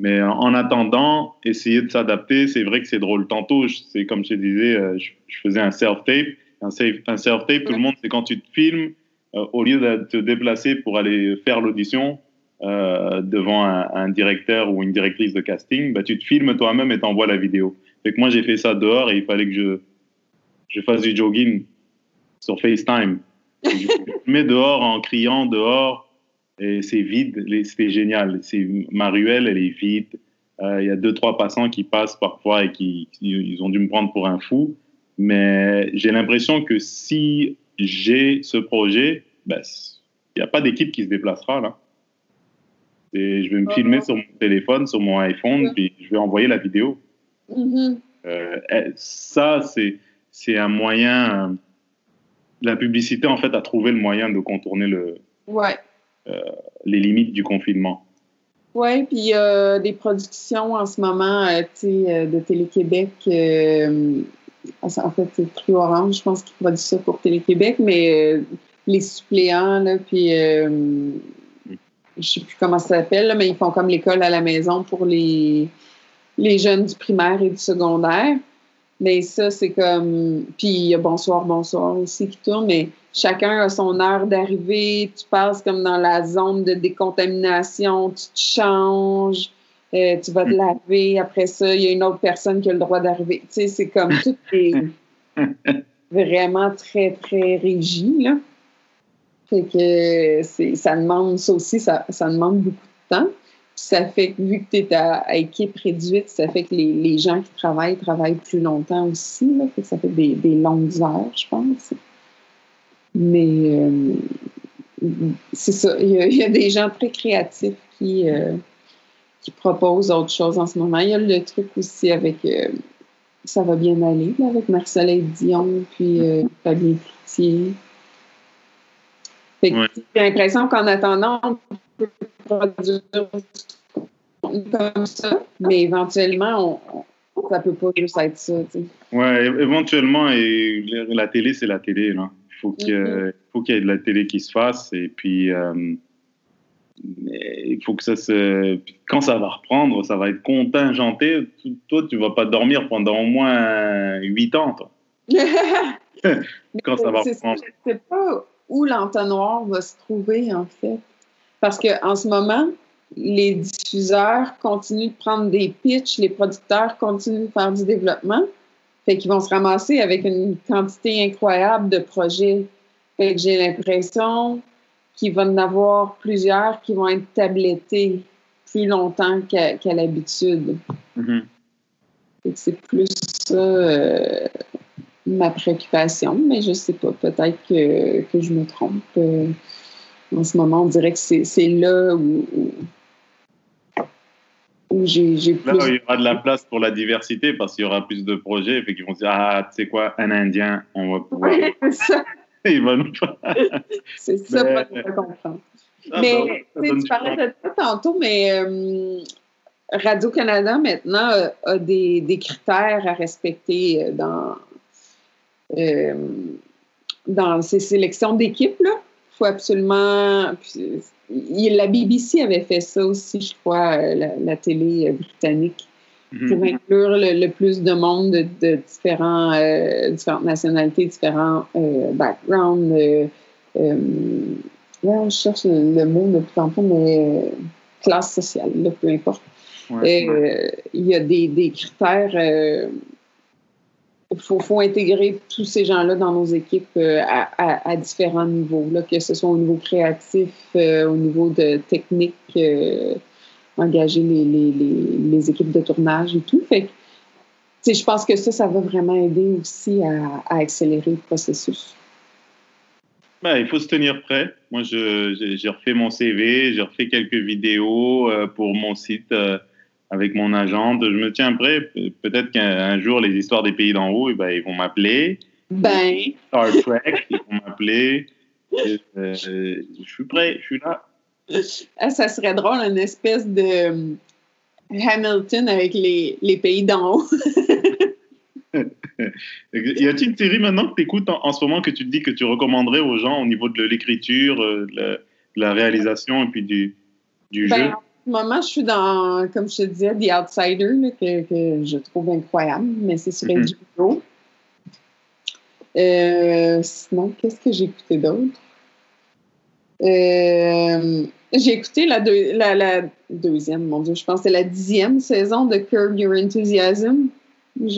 Mais en attendant, essayer de s'adapter, c'est vrai que c'est drôle. Tantôt, c'est comme je te disais, euh, je, faisais un self-tape. Un, self-tape, tout le monde, c'est quand tu te filmes, euh, au lieu de te déplacer pour aller faire l'audition euh, devant un, directeur ou une directrice de casting, bah, tu te filmes toi-même et t'envoies la vidéo. Fait que moi, j'ai fait ça dehors et il fallait que je, je fasse du jogging sur FaceTime. [laughs] je mets dehors en criant dehors et c'est vide. C'est génial. Ma ruelle, elle est vide. Euh, il y a deux, trois passants qui passent parfois et qui ils ont dû me prendre pour un fou. Mais j'ai l'impression que si j'ai ce projet, ben, il n'y a pas d'équipe qui se déplacera là. Et je vais me filmer sur mon téléphone, sur mon iPhone, puis je vais envoyer la vidéo. Mm-hmm. Euh, eh, ça, c'est un moyen. La publicité, en fait, a trouvé le moyen de contourner le, ouais. Euh, les limites du confinement. Oui, puis il y a des productions en ce moment euh, euh, de Télé-Québec. en fait, c'est Plus Orange, je pense qu'ils produisent ça pour Télé-Québec, mais les suppléants, là, puis je sais plus comment ça s'appelle, mais ils font comme l'école à la maison pour les, les jeunes du primaire et du secondaire. Mais ça, c'est comme. Puis il y a Bonsoir, Bonsoir aussi qui tourne, mais chacun a son heure d'arrivée. Tu passes comme dans la zone de décontamination, tu te changes, euh, tu vas te laver. Après ça, il y a une autre personne qui a le droit d'arriver. Tu sais, c'est comme tout est [laughs] vraiment très, très régi, là. Fait que ça demande, ça aussi, ça, ça demande beaucoup de temps ça fait que, vu que tu es à, équipe réduite, ça fait que les, les, gens qui travaillent travaillent plus longtemps aussi. Là, fait que ça fait des, des, longues heures, je pense. Mais euh, c'est ça. Il y, a, des gens très créatifs qui, euh, qui proposent autre chose en ce moment. Il y a le truc aussi avec euh, Ça va bien aller, là, avec Marcel Dion, puis Fabien Cloutier. J'ai l'impression qu'en attendant, on peut produire comme ça, mais éventuellement, on, ça peut pas juste être ça. Ouais, éventuellement, et la télé, c'est la télé. Là. Il faut qu'il y, mm-hmm. ait de la télé qui se fasse. Et puis, euh, il faut que ça se. Quand ça va reprendre, ça va être contingenté. Toi, tu vas pas dormir pendant au moins 8 ans. Toi. [laughs] quand ça va reprendre. Je sais pas où l'entonnoir va se trouver, en fait. Parce qu'en ce moment, les diffuseurs continuent de prendre des pitchs, les producteurs continuent de faire du développement. Fait qu'ils vont se ramasser avec une quantité incroyable de projets. Fait que j'ai l'impression qu'il va y en avoir plusieurs qui vont être tablettés plus longtemps qu'à l'habitude. Mm-hmm. C'est plus ça euh, ma préoccupation, mais je sais pas. Peut-être que, que, je me trompe. Euh, en ce moment, on dirait que c'est là où, j'ai plus... Là, il y aura de la place pour la diversité parce qu'il y aura plus de projets. et qu'ils vont se dire Ah, tu sais quoi, un Indien, on va pouvoir. Oui, [laughs] c'est ça. [laughs] nous c'est ça, mais... pas comprendre. Ah, mais bah, tu parlais de ça tantôt, mais euh, Radio-Canada maintenant a, des, des, critères à respecter euh, dans, euh, dans ses sélections d'équipes. Il faut absolument la BBC avait fait ça aussi, je crois, euh, la, télé euh, britannique, mhm. pour inclure le, plus de monde de, différents, euh, différentes nationalités, différents backgrounds. je cherche le, mot depuis tantôt, mais classe sociale, peu importe. Il y a des, des critères il faut, intégrer tous ces gens-là dans nos équipes euh, à, différents niveaux, que ce soit au niveau créatif, euh, au niveau de technique, euh, engager les, équipes de tournage et tout. Je pense que ça, ça va vraiment aider aussi à, accélérer le processus. Ben, il faut se tenir prêt. Moi, j'ai refait mon CV, j'ai refait quelques vidéos pour mon site avec mon agente. Je me tiens prêt. Peut-être qu'un jour, les histoires des pays d'en haut, eh ben, ils vont m'appeler. Ben. Star Trek, ils vont m'appeler. Euh, je suis prêt, je suis là. Ah, ça serait drôle, une espèce de euh, Hamilton avec les, les pays d'en haut. [laughs] y a-t-il une série maintenant que tu écoutes en, ce moment que tu te dis que tu recommanderais aux gens au niveau de l'écriture, euh, de, la réalisation et puis du, du ben, jeu? Moment, je suis dans, comme je te disais, The Outsider, là, que, que, je trouve incroyable, mais c'est sur. Euh, sinon, qu'est-ce que j'ai écouté d'autre? Euh, j'ai écouté la, deux- la, la deuxième, mon Dieu, je pense que c'est la dixième saison de Curb Your Enthusiasm.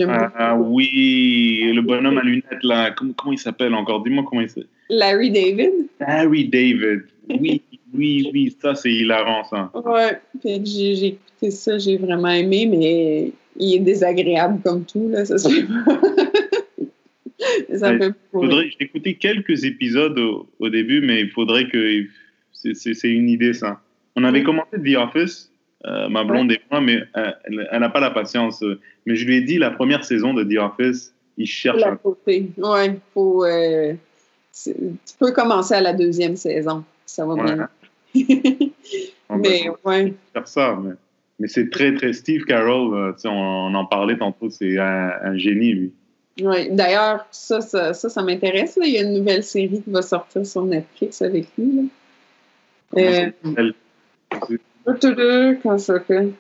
Ah beaucoup. oui, le bonhomme à lunettes là, comment, comment il s'appelle encore? Dis-moi comment il s'appelle. Larry David. Harry David. Oui, oui, oui, ça c'est hilarant ça. Ouais, j'ai écouté ça, j'ai vraiment aimé, mais il est désagréable comme tout, là, ça se fait pas. [laughs] ça me Ouais, fait pas. Faudrait, j'ai écouté quelques épisodes au, au début, mais il faudrait que. c'est- une idée ça. On avait Mm. commencé The Office, euh, ma blonde et moi, mais euh, elle n'a pas la patience. euh. Mais je lui ai dit la première saison de The Office, il cherche la un côté. Ouais, faut. euh, tu peux commencer à la deuxième saison. Ça va bien. [laughs] Va mais ouais. faire ça. Mais, mais c'est très, très. Steve Carroll, euh, on, on en parlait tantôt, c'est un, un génie, lui. ouais. D'ailleurs, ça, ça, ça, ça m'intéresse. Il y a une nouvelle série qui va sortir sur Netflix avec lui. Là. Euh, Comment ça s'appelle?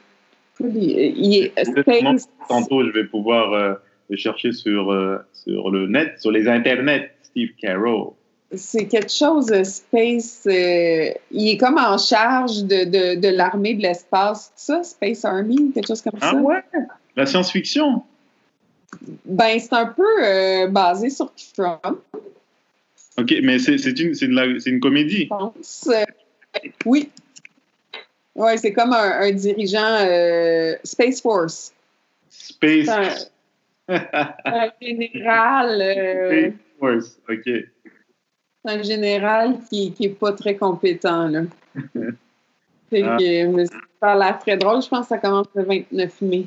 Il est. Space. Tantôt, je vais pouvoir euh, le chercher sur, euh, sur le net, sur les internets, Steve Carroll. C'est quelque chose de space. euh, il est comme en charge de, de, de l'armée de l'espace, ça, Space Army, quelque chose comme Ah ça. ouais? La science-fiction? Ben, c'est un peu euh, basé sur Trump, Ok, mais c'est une, de une comédie. je pense. Euh, oui. Ouais, c'est comme un, un dirigeant euh, Space Force. Space, un, [laughs] un général. euh, Space Force, ok. Un général qui, qui est pas très compétent, là. [laughs] Fait Ah. que, mais ça a l'air très drôle. Je pense que ça commence le 29 mai.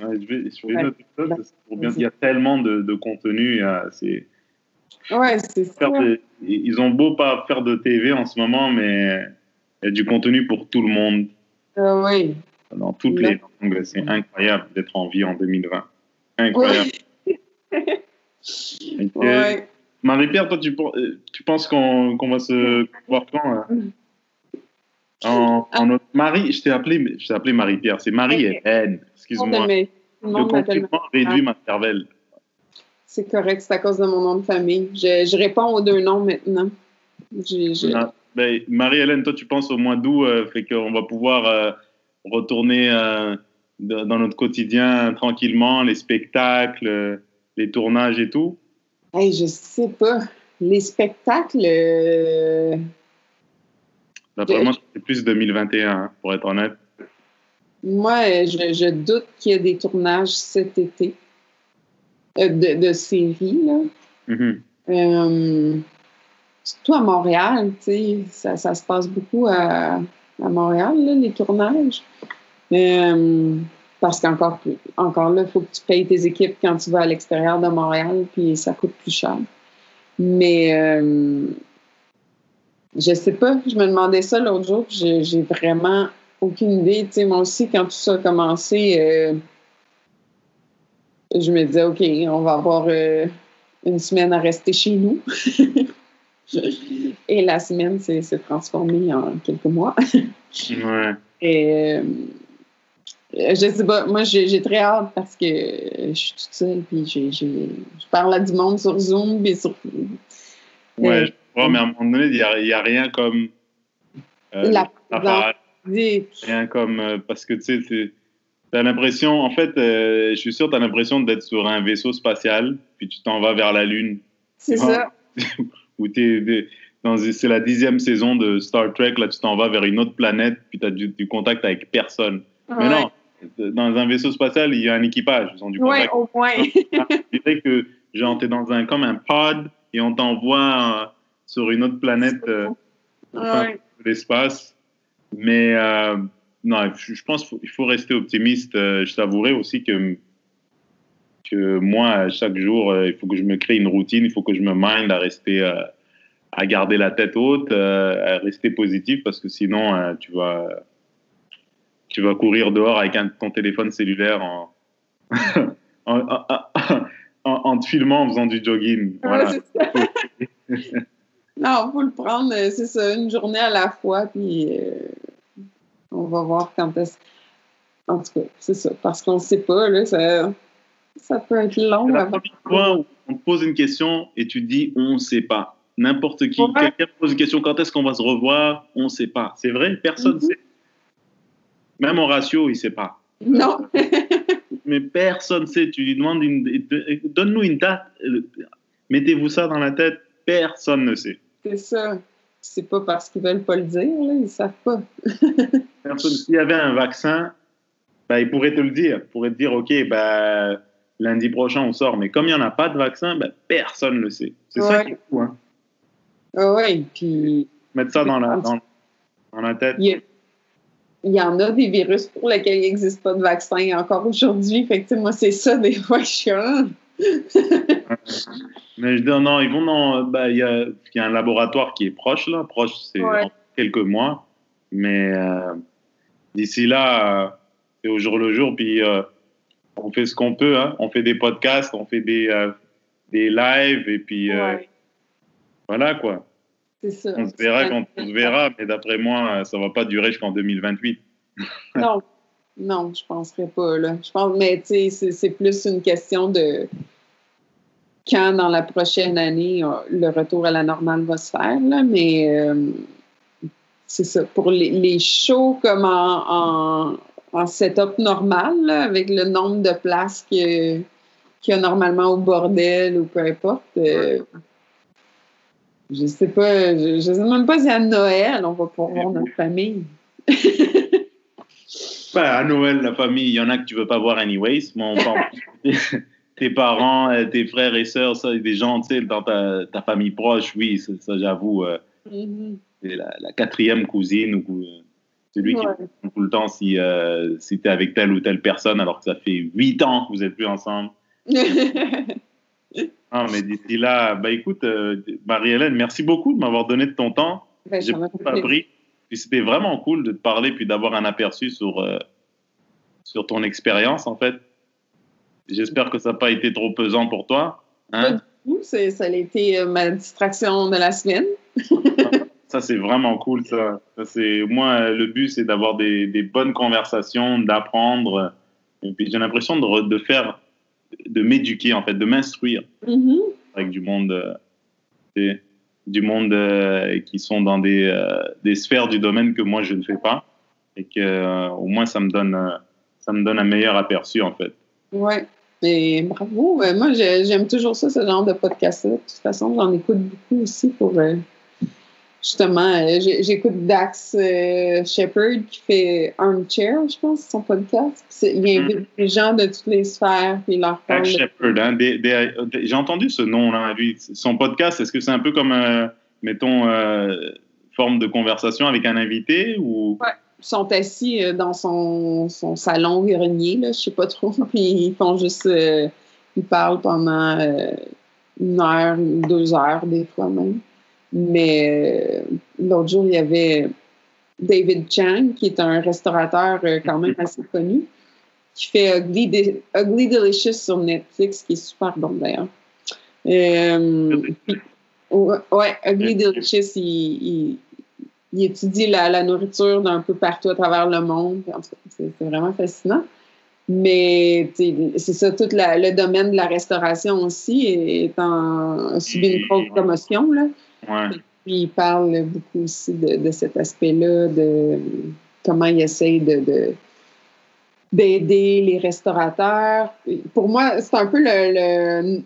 Ouais, je vais, je vais Ouais. noter ça, parce que pour bien- il y a tellement de, de contenu. a- c'est- Ouais, c'est ça. faire de- ils ont beau pas faire de TV en ce moment, mais il y a du contenu pour tout le monde, Ah oui. dans toutes Là. les langues. C'est incroyable d'être en vie en 2020. Incroyable. Ouais. [laughs] Marie-Pierre, toi, tu, euh, tu penses qu'on va se voir quand hein en, en autre- Marie, je t'ai appelé, je appelé Marie-Pierre. C'est Marie-Hélène. Excuse-moi. Mais tout le confinement réduit ma cervelle. C'est correct, c'est à cause de mon nom de famille. Je, je réponds aux deux noms maintenant. Ah, ben, Marie-Hélène, toi, tu penses au mois d'août, euh, fait qu'on va pouvoir euh, retourner euh, dans notre quotidien tranquillement, les spectacles, euh, les tournages et tout. Hey, je sais pas. Les spectacles, euh, D'après moi, c'est plus 2021, hein, pour être honnête. moi, je, je doute qu'il y ait des tournages cet été euh, de, de séries. Là. Mhm. Euh, surtout à Montréal, tu sais, ça, ça se passe beaucoup à, à Montréal, là, les tournages. Euh, parce qu'encore encore là, il faut que tu payes tes équipes quand tu vas à l'extérieur de Montréal, puis ça coûte plus cher. Mais euh, je sais pas, je me demandais ça l'autre jour, puis j'ai vraiment aucune idée. Tu sais, moi aussi, quand tout ça a commencé, euh, je me disais, OK, on va avoir euh, une semaine à rester chez nous. [laughs] Et la semaine s'est transformée en quelques mois. Ouais. Et je sais pas, moi j'ai très hâte parce que je suis toute seule, puis j'ai- je parle à du monde sur Zoom, puis sur. Ouais, Euh, je crois, mais à un moment donné, il n'y a, a rien comme. euh, La Dis- rien comme. euh, parce que tu sais, tu as l'impression. En fait, euh, je suis sûr, tu as l'impression d'être sur un vaisseau spatial, puis tu t'en vas vers la Lune. C'est Ouais. ça. [laughs] Où t'es- c'est la dixième saison de Star Trek, là, tu t'en vas vers une autre planète, puis tu as du, du contact avec personne. Mais non, dans un vaisseau spatial, il y a un équipage, ils ont du Ouais, au moins. Je dirais que, genre, t'es dans un, comme un pod, et on t'envoie euh, sur une autre planète euh, enfin, Ouais. de l'espace. Mais euh, non, je, pense qu'il faut, rester optimiste. Euh, je t'avouerai aussi que, que moi, chaque jour, il faut que je me crée une routine, il faut que je me mind à rester, à garder la tête haute, à rester positif, parce que sinon, tu vas, tu vas courir dehors avec un- ton téléphone cellulaire [laughs] en, en, en, en- te filmant en faisant du jogging. Ouais, Voilà. ça. [laughs] non, faut le prendre, c'est ça, une journée à la fois, puis euh, on va voir quand est-ce. En tout cas, c'est ça. Parce qu'on ne sait pas, là, ça, ça peut être long. La fois où on te pose une question et tu dis on ne sait pas. N'importe qui, quelqu'un pose une question quand est-ce qu'on va se revoir, on ne sait pas. C'est vrai, personne ne mm-hmm. sait. Même Horatio, il ne sait pas. Non. [laughs] Mais personne ne sait. Tu lui demandes une. Donne-nous une date. Mettez-vous ça dans la tête. Personne ne sait. C'est ça. C'est pas parce qu'ils veulent pas le dire, là. ils savent pas. [laughs] S'il y avait un vaccin, ben, ils pourraient te le dire. Ils pourraient te dire, OK, ben, lundi prochain, on sort. Mais comme il n'y en a pas de vaccin, ben, personne ne le sait. C'est ça qui est fou. Hein? Oui, puis. Mettre ça dans la, dans, la tête. Il y, en a des virus pour lesquels il n'existe pas de vaccin encore aujourd'hui. Fait que, moi, c'est ça, des fois, je suis [laughs] Mais je dis, non, ils vont dans. Ben, il y, a, y, a, un laboratoire qui est proche, là. Proche, c'est quelques mois. Mais euh, d'ici là, euh, c'est au jour le jour. Puis euh, on fait ce qu'on peut. Hein. On fait des podcasts, on fait des, des lives. Et puis voilà, quoi. Ça. On se verra quand on se verra. Mais d'après moi, ça ne va pas durer jusqu'en 2028. [laughs] non. Non, je ne penserais pas. Là. Je pense, mais tu sais, c'est plus une question de quand dans la prochaine année euh, le retour à la normale va se faire. Là, mais euh, c'est ça. Pour les, shows comme en, en, setup normal, avec le nombre de places qu'il y a normalement au bordel ou peu importe. Euh, je sais pas, je, ne sais même pas si à Noël on va pouvoir voir notre famille. [laughs] Ben, à Noël, la famille, il y en a que tu veux pas voir anyways. On parle [laughs] [laughs] tes parents, euh, tes frères et sœurs, ça, des gens, tu sais, dans ta, ta, famille proche, oui, ça, j'avoue. Euh, mm-hmm. la, quatrième cousine ou euh, celui qui qui tout le temps si, si tu es avec telle ou telle personne alors que ça fait huit ans que vous n'êtes plus ensemble. Ah, mais d'ici là, bah écoute, Marie-Hélène, merci beaucoup de m'avoir donné de ton temps. Ben, J'ai beaucoup appris. C'était vraiment cool de te parler puis d'avoir un aperçu sur, sur ton expérience, en fait. J'espère que ça n'a pas été trop pesant pour toi. Hein? Ça a été euh, ma distraction de la semaine. [laughs] ça, c'est vraiment cool, ça. c'est, moi, le but, c'est d'avoir des, des, bonnes conversations, d'apprendre. Et puis, j'ai l'impression de, de, faire, de m'éduquer, en fait, de m'instruire mm-hmm. avec du monde, euh, du monde euh, qui sont dans des, des, sphères du domaine que moi, je ne fais pas. Et que, au moins, ça me donne, ça me donne un meilleur aperçu, en fait. Ouais. Mais bravo. Euh, moi, j'aime toujours ça, ce genre de podcast-là. De toute façon, j'en écoute beaucoup aussi pour. Euh, justement, euh, j'écoute Dax Shepard qui fait Armchair, je pense, son podcast. Il invite mm-hmm. des gens de toutes les sphères puis leur. Dax Shepard, hein, j'ai entendu ce nom-là. Son podcast, est-ce que c'est un peu comme, mettons, forme de conversation avec un invité ou? Sont assis euh, dans son, son salon grenier, là, je sais pas trop, [laughs] puis ils font juste, euh, ils parlent pendant euh, une heure, deux heures des fois même. Mais l'autre jour, il y avait David Chang, qui est un restaurateur quand même assez connu, qui fait Ugly, Ugly Delicious sur Netflix, qui est super bon d'ailleurs. ouais, Ugly Delicious, il il étudie la, nourriture d'un peu partout à travers le monde. C'est vraiment fascinant. Mais c'est ça, tout le domaine de la restauration aussi est en subi une grosse promotion. Là. Puis il parle beaucoup aussi de, cet aspect-là, de comment il essaye de, d'aider les restaurateurs. Pour moi, c'est un peu le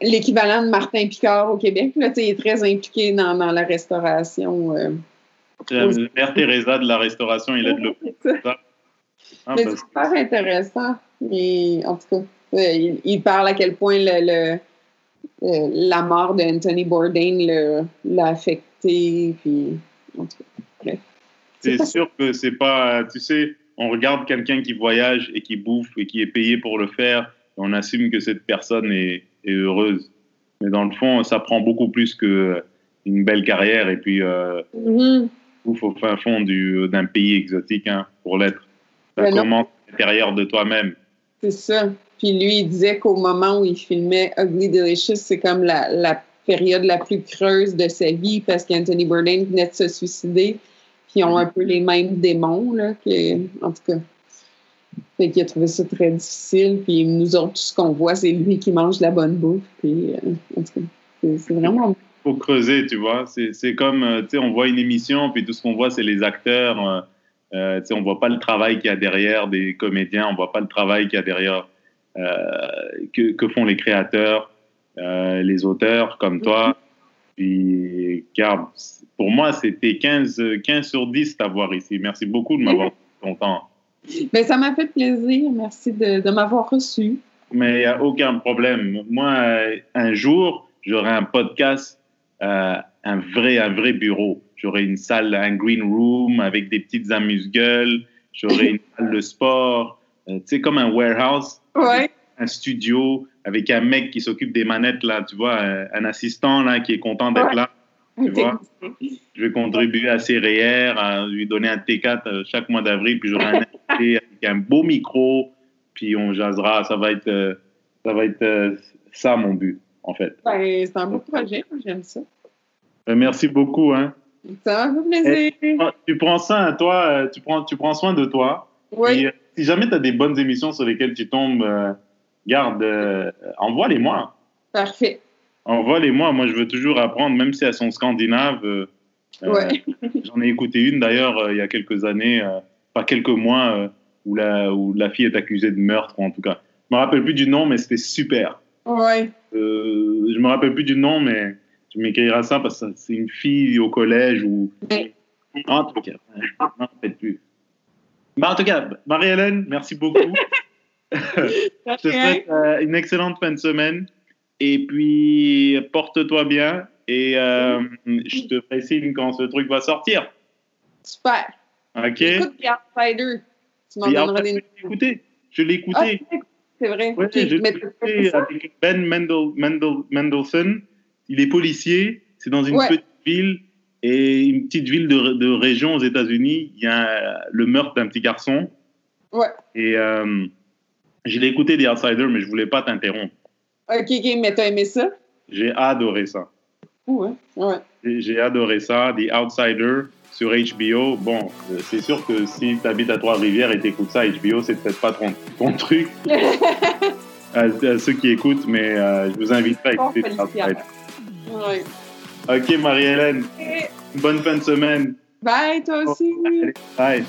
l'équivalent de Martin Picard au Québec. Là, il est très impliqué dans, dans la restauration. Euh, la mère Teresa de la restauration, il aide le [laughs] ah, C'est super intéressant. Et, en tout cas, il, parle à quel point le, euh, la mort d'Anthony Bourdain l'a affecté. Puis, c'est sûr que c'est pas. Tu sais, on regarde quelqu'un qui voyage et qui bouffe et qui est payé pour le faire. on assume que cette personne est, heureuse. Mais dans le fond, ça prend beaucoup plus qu'une belle carrière et puis euh, au fin fond d'un pays exotique hein, pour l'être. Ça commence à l'intérieur de toi-même. C'est ça. Puis lui, il disait qu'au moment où il filmait Ugly Delicious, c'est comme la, la, période la plus creuse de sa vie parce qu'Anthony Bourdain venait de se suicider. Puis qui ont un peu les mêmes démons, là, que, en tout cas. Fait qu'il a trouvé ça très difficile. Puis nous autres, tout ce qu'on voit, c'est lui qui mange de la bonne bouffe. Puis, euh, en tout cas, c'est- vraiment. faut creuser, tu vois. C'est comme, euh, tu sais, on voit une émission, puis tout ce qu'on voit, c'est les acteurs. euh, tu sais, on voit pas le travail qu'il y a derrière des comédiens, on voit pas le travail qu'il y a derrière que, que font les créateurs, euh, les auteurs comme toi? Puis, car pour moi, c'était 15, 15 sur 10 d'avoir ici. Merci beaucoup de m'avoir ton temps. Ben, ça m'a fait plaisir. Merci de, de m'avoir reçu. Mais il n'y a aucun problème. Moi, euh, un jour, j'aurai un podcast, euh, un, vrai, un vrai bureau. J'aurai une salle, un green room avec des petites amuse-gueules. J'aurai [laughs] une salle de sport. euh, tu sais, comme un warehouse, Ouais. Un studio avec un mec qui s'occupe des manettes, là, tu vois, un, un assistant là, qui est content d'être Ouais. là. Tu vois. Je vais contribuer à REER, à lui donner un T4 euh, chaque mois d'avril, puis j'aurai un [laughs] invité avec un beau micro, puis on jasera. Ça va être, euh, ça, va être euh, ça mon but, en fait. Ben, c'est un beau projet. J'aime ça. Euh, merci beaucoup. Hein. Ça fait plaisir. Tu prends soin, toi, euh, tu prends, tu prends soin de toi. Oui. Euh, si jamais tu as des bonnes émissions sur lesquelles tu tombes, euh, garde, euh, envoie-les-moi. Parfait. Envoie-les-moi. Moi, je veux toujours apprendre, même si elles sont scandinaves. euh, euh, Ouais. [laughs] J'en ai écouté une d'ailleurs euh, il y a quelques années, pas quelques mois, où, la, où la fille est accusée de meurtre, en tout cas. Je me rappelle plus du nom, mais c'était super. Ouais. Je me rappelle plus du nom, mais tu m'écriras ça parce que c'est une fille au collège ou. Ouais. En tout cas, non, peut-être plus. Bah, en tout cas, Marie-Hélène, merci beaucoup. [laughs] [laughs] Je te souhaite euh, une excellente fin de semaine. Et puis, porte-toi bien. Et euh, je te ferai signe quand ce truc va sortir. Super. OK? Écoute The Outsider. Tu m'en donneras des je l'ai écouté. Ah, c'est vrai. Ouais, je l'ai écouté avec Ben Mendel, Mendel, Mendelsohn. Il est policier. C'est dans une Ouais. petite ville. Et une petite ville de, de région aux États-Unis. Il y a le meurtre d'un petit garçon. Ouais. Et euh, je l'ai écouté, The Outsider, mais je voulais pas t'interrompre. Ok, ok, mais t'as aimé ça? J'ai adoré ça. Ouais. Ouais. J'ai adoré ça. The Outsider sur HBO. Bon, euh, c'est sûr que si tu habites à Trois-Rivières et t'écoutes ça, HBO, c'est peut-être pas ton, ton truc. [laughs] à, à ceux qui écoutent, mais euh, je vous invite pas à Bon, écouter The. Outsider. ouais. Ok, Marie-Hélène, bonne fin de semaine. Bye, toi aussi. Bye.